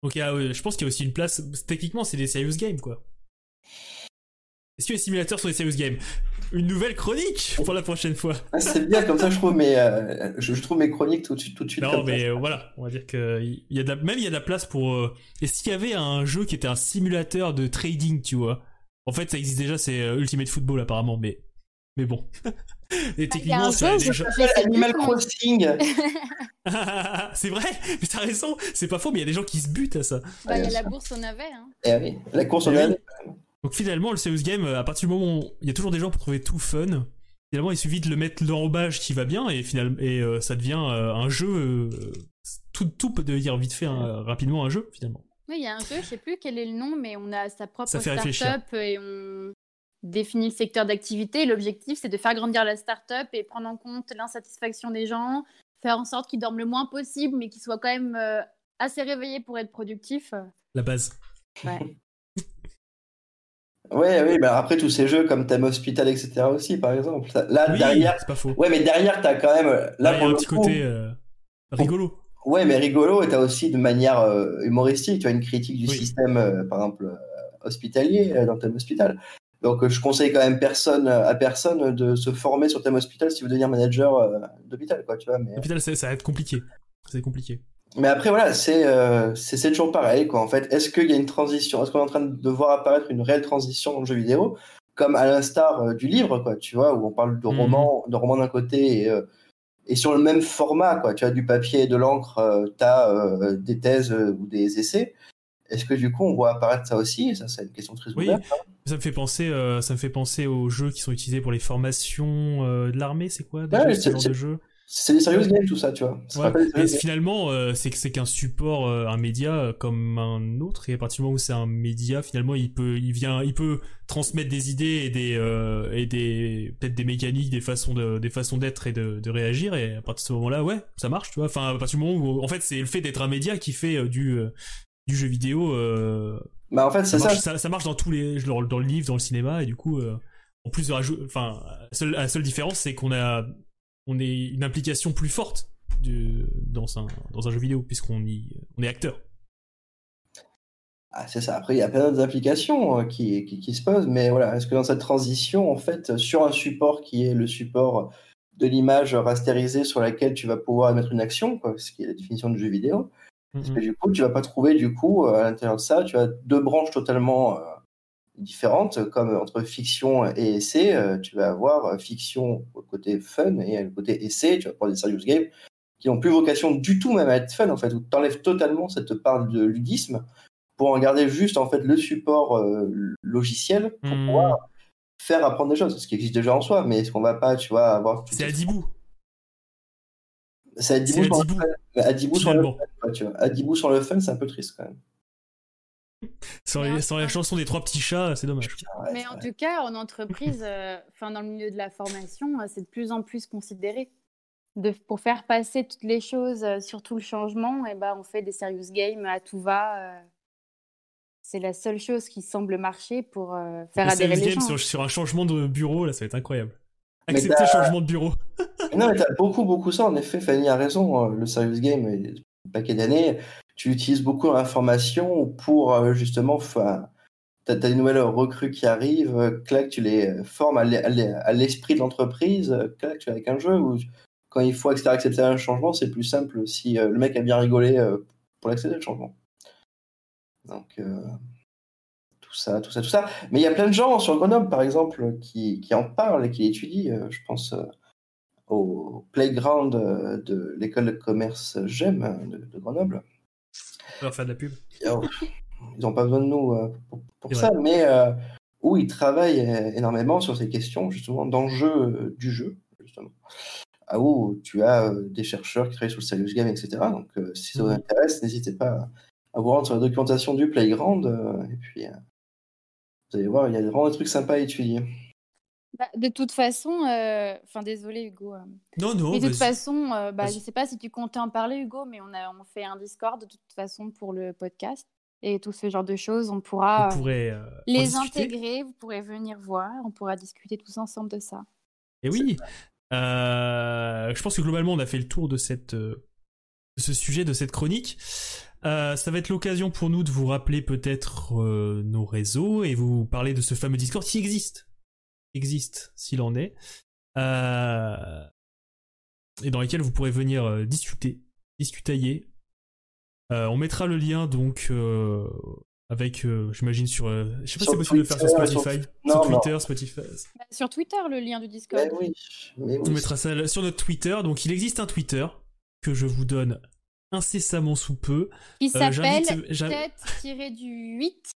donc ah je pense qu'il y a aussi une place techniquement c'est des serious games quoi est-ce que les simulateurs sont des serious games? Une nouvelle chronique pour la prochaine fois. Ah, c'est bien, comme ça je trouve mes, euh, je, trouve mes chroniques tout de suite. Tout de suite non, mais euh, voilà, on va dire que y a de même il y a de la place pour. Euh... Est-ce qu'il y avait un jeu qui était un simulateur de trading, tu vois? En fait, ça existe déjà, c'est Ultimate Football apparemment, mais mais bon. Et techniquement, c'est Animal Crossing. c'est vrai, mais t'as raison, c'est pas faux, mais il y a des gens qui se butent à ça. Bah, il y a la bourse navet. Hein. Eh oui, la course au eh navet. Donc finalement, le serious game, à partir du moment où il y a toujours des gens pour trouver tout fun, finalement il suffit de le mettre l'enrobage qui va bien et finalement et euh, ça devient euh, un jeu. Euh, tout, tout peut devenir vite fait rapidement un jeu finalement. Oui, il y a un jeu, je sais plus quel est le nom, mais on a sa propre startup et on définit le secteur d'activité. L'objectif, c'est de faire grandir la startup et prendre en compte l'insatisfaction des gens, faire en sorte qu'ils dorment le moins possible, mais qu'ils soient quand même assez réveillés pour être productifs. La base. Ouais. Ouais, oui, bah après tous ces jeux comme Thème Hospital, etc. aussi, par exemple. Là, derrière. C'est pas faux. Ouais, mais derrière, t'as quand même. Là, y a un petit côté euh, rigolo. Ouais, mais rigolo, et t'as aussi de manière euh, humoristique, tu as une critique du système, euh, par exemple, hospitalier dans Thème Hospital. Donc, je conseille quand même personne, à personne de se former sur Thème Hospital si vous devenir manager d'hôpital, quoi, tu vois. Mais... Hôpital, ça va être compliqué. C'est compliqué. Mais après, voilà, c'est euh, c'est toujours pareil. Quoi. En fait, est-ce qu'il y a une transition Est-ce qu'on est en train de voir apparaître une réelle transition dans le jeu vidéo? Comme à l'instar euh, du livre, quoi, tu vois, où on parle de mhm. roman, de roman d'un côté et, euh, et, sur le même format, quoi. Tu as du papier et de l'encre, euh, tu as des thèses ou des essais. Est-ce que du coup, on voit apparaître ça aussi? Ça, c'est une question très ouverte. Oui, hein. Ça me fait penser, ça me fait penser aux jeux qui sont utilisés pour les formations de l'armée. C'est quoi ouais, ce genre de jeu c'est des serious games tout ça, tu vois. Ouais. finalement, euh, c'est qu'un support, euh, un média euh, comme un autre. Et à partir du moment où c'est un média, finalement, il peut, il vient, il peut transmettre des idées et des et des peut-être des mécaniques, des façons de, des façons d'être et de, de, réagir. Et à partir de ce moment-là, ouais, ça marche, tu vois. Enfin, à partir du moment où, en fait, c'est le fait d'être un média qui fait du du jeu vidéo. bah en fait, c'est ça, ça. marche dans tous les, dans, dans, le livre, dans le cinéma, et du coup. en plus de enfin, la seule différence, c'est qu'on a on est une implication plus forte dans, un, dans un jeu vidéo, puisqu'on y, on est acteur. Ah, c'est ça. Après, il y a plein d'autres applications euh, qui, qui, se posent, mais voilà, est-ce que dans cette transition, en fait, sur un support qui est le support de l'image rasterisée sur laquelle tu vas pouvoir mettre une action, quoi, ce qui est la définition du jeu vidéo, parce que du coup, tu vas pas trouver, du coup, à l'intérieur de ça, tu as deux branches totalement euh, différentes, comme entre fiction et essai, euh, tu vas avoir euh, fiction au côté fun et le côté essai, tu vas prendre des serious games qui n'ont plus vocation du tout même à être fun en fait, où tu enlèves totalement cette part de ludisme pour en garder juste en fait le support euh, logiciel pour hmm. pouvoir faire apprendre des choses, ce qui existe déjà en soi, mais est-ce qu'on va pas, tu vois, avoir... C'est Adibou C'est Adibou, sur, Adibou. sur le fun, tu vois. Adibou sur le fun, c'est un peu triste quand même. Sans, la chanson des trois petits chats, c'est dommage. mais en tout cas, en entreprise, enfin dans le milieu de la formation, c'est de plus en plus considéré. De, pour faire passer toutes les choses, sur tout le changement, et eh ben, on fait des serious games à tout va. c'est la seule chose qui semble marcher pour faire adhérer les gens. Sur, sur un changement de bureau, là, ça va être incroyable. Accepter le changement de bureau. non, mais t'as beaucoup, beaucoup ça. En effet, Fanny a raison. Hein. Le serious game, un paquet d'années, tu utilises beaucoup l'information pour euh, justement. Tu as, des nouvelles recrues qui arrivent, euh, clac, tu les formes à l'esprit de l'entreprise, euh, clac, tu es avec un jeu où quand il faut accepter un changement, c'est plus simple si le mec a bien rigolé pour l'accepter le changement. Donc ça, tout ça, tout ça. Mais il y a plein de gens sur Grenoble, par exemple, qui, qui en parlent et qui étudient. Euh, je pense euh, au playground euh, de l'école de commerce GEM de, Grenoble. On va faire de la pub. Ils n'ont pas besoin de nous pour, ça, mais où ils travaillent énormément sur ces questions, justement, d'enjeux du jeu, justement. Ah, où tu as des chercheurs qui travaillent sur le serious game, etc. Donc, si ça vous mhm. intéresse, n'hésitez pas à vous rendre sur la documentation du Playground. et puis, vous allez voir, il y a vraiment des trucs sympas à étudier. Bah, de toute façon, euh, enfin désolé Hugo. Euh, non, non. Mais de toute façon, euh, bah, je ne sais pas si tu comptais en parler Hugo, mais on a on fait un Discord de toute façon pour le podcast et tout ce genre de choses. On pourra les intégrer, vous pourrez venir voir, on pourra discuter tous ensemble de ça. Et oui, je pense que globalement on a fait le tour de cette de ce sujet, de cette chronique. Euh, ça va être l'occasion pour nous de vous rappeler peut-être euh, nos réseaux et vous parler de ce fameux Discord qui existe. Existe, s'il en est. Euh, et dans lesquels vous pourrez venir discuter, discutailler. on mettra le lien donc avec, j'imagine, sur. je sais pas si c'est possible de faire sur Spotify. Sur, Twitter, Spotify. Bah, sur Twitter, le lien du Discord. oui. On mettra ça sur notre Twitter. Donc il existe un Twitter que je vous donne incessamment sous peu. Qui euh, s'appelle tête-du-8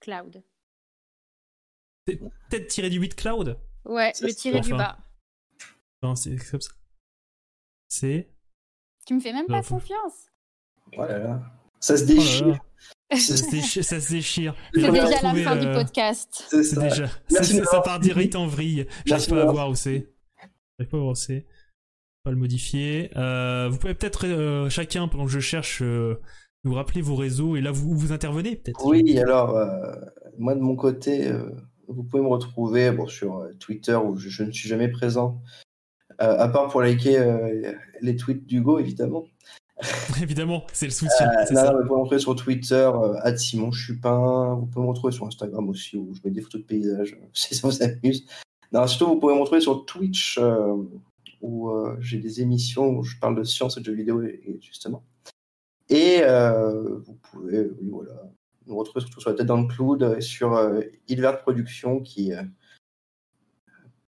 Cloud. Tête-du-8 Cloud? Ouais, le tiré du bas. Non, c'est comme ça. C'est. Tu me fais même pas confiance. Oh là là. Ça se déchire. ça, se déchire, C'est déjà la fin du podcast. C'est déjà. Ça, part direct en vrille. J'arrive pas à voir où c'est. J'arrive pas à voir où c'est pas le modifier. Euh, vous pouvez peut-être euh, chacun, pendant que je cherche, euh, nous rappeler vos réseaux et là vous, vous intervenez peut-être. Oui, alors moi de mon côté, vous pouvez me retrouver bon, sur Twitter où je, ne suis jamais présent, à part pour liker les tweets d'Hugo évidemment. évidemment, c'est le soutien. non, vous pouvez me retrouver sur Twitter, à Simon Chupin. Vous pouvez me retrouver sur Instagram aussi où je mets des photos de paysages si ça vous amuse. Non, surtout, vous pouvez me retrouver sur Twitch où euh, j'ai des émissions où je parle de science et de jeux vidéo, et, justement. Et euh, vous pouvez voilà, nous retrouver surtout sur la tête dans le cloud et sur euh, Ilvert Productions qui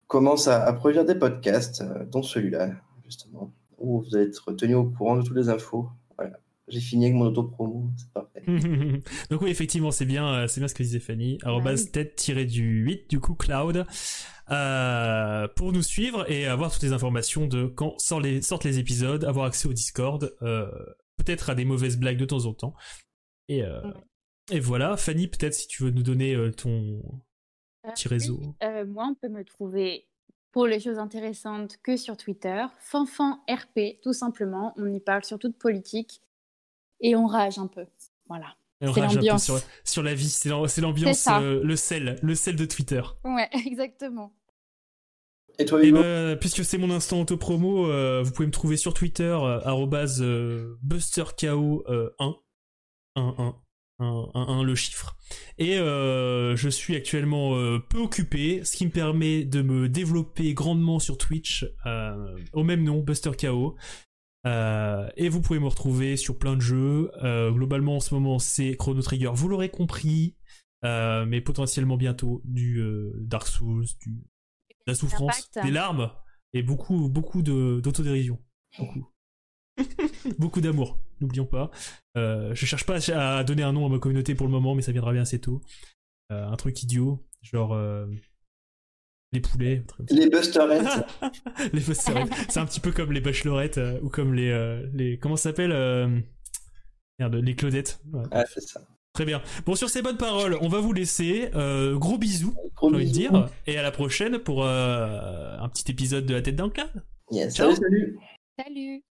commence à, produire des podcasts, dont celui-là, justement, où vous allez être tenu au courant de toutes les infos. J'ai fini avec mon auto-promo, c'est parfait. Donc oui, effectivement, c'est bien, c'est bien ce que disait Fanny. Arrobas tête-du 8, du coup, cloud. Euh, pour nous suivre et avoir toutes les informations de quand sortent les, sortent les épisodes, avoir accès au Discord, euh, peut-être à des mauvaises blagues de temps en temps. Et, euh, et voilà, Fanny, peut-être si tu veux nous donner ton petit réseau. moi, on peut me trouver pour les choses intéressantes que sur Twitter. Fanfan RP, tout simplement. On y parle surtout de politique et on rage un peu. Voilà. C'est l'ambiance. Sur, sur, la vie, c'est l'ambiance, euh, le sel, le sel de Twitter. Ouais, exactement. Et toi, Hugo ben, Puisque c'est mon instant auto-promo, euh, vous pouvez me trouver sur Twitter, euh, BusterKO1, 1, 1, 1, 1, le chiffre. Et je suis actuellement peu occupé, ce qui me permet de me développer grandement sur Twitch, au même nom, BusterKO. Euh, et vous pouvez me retrouver sur plein de jeux. Euh, globalement, en ce moment, c'est Chrono Trigger, vous l'aurez compris, euh, mais potentiellement bientôt du Dark Souls, du, de la souffrance, des larmes et beaucoup, beaucoup d'autodérision. Beaucoup. beaucoup d'amour, n'oublions pas. je cherche pas à donner un nom à ma communauté pour le moment, mais ça viendra bien assez tôt. un truc idiot, genre les poulets. Les busterettes. les busterettes. c'est un petit peu comme les bachelorettes euh, ou comme les, euh, les comment ça s'appelle euh, Merde, les Claudettes. Ah, c'est ça. Très bien. Bon, sur ces bonnes paroles, on va vous laisser. gros bisous, j'ai envie de dire. Et à la prochaine pour un petit épisode de La tête dans le Yes, salut, salut. Salut.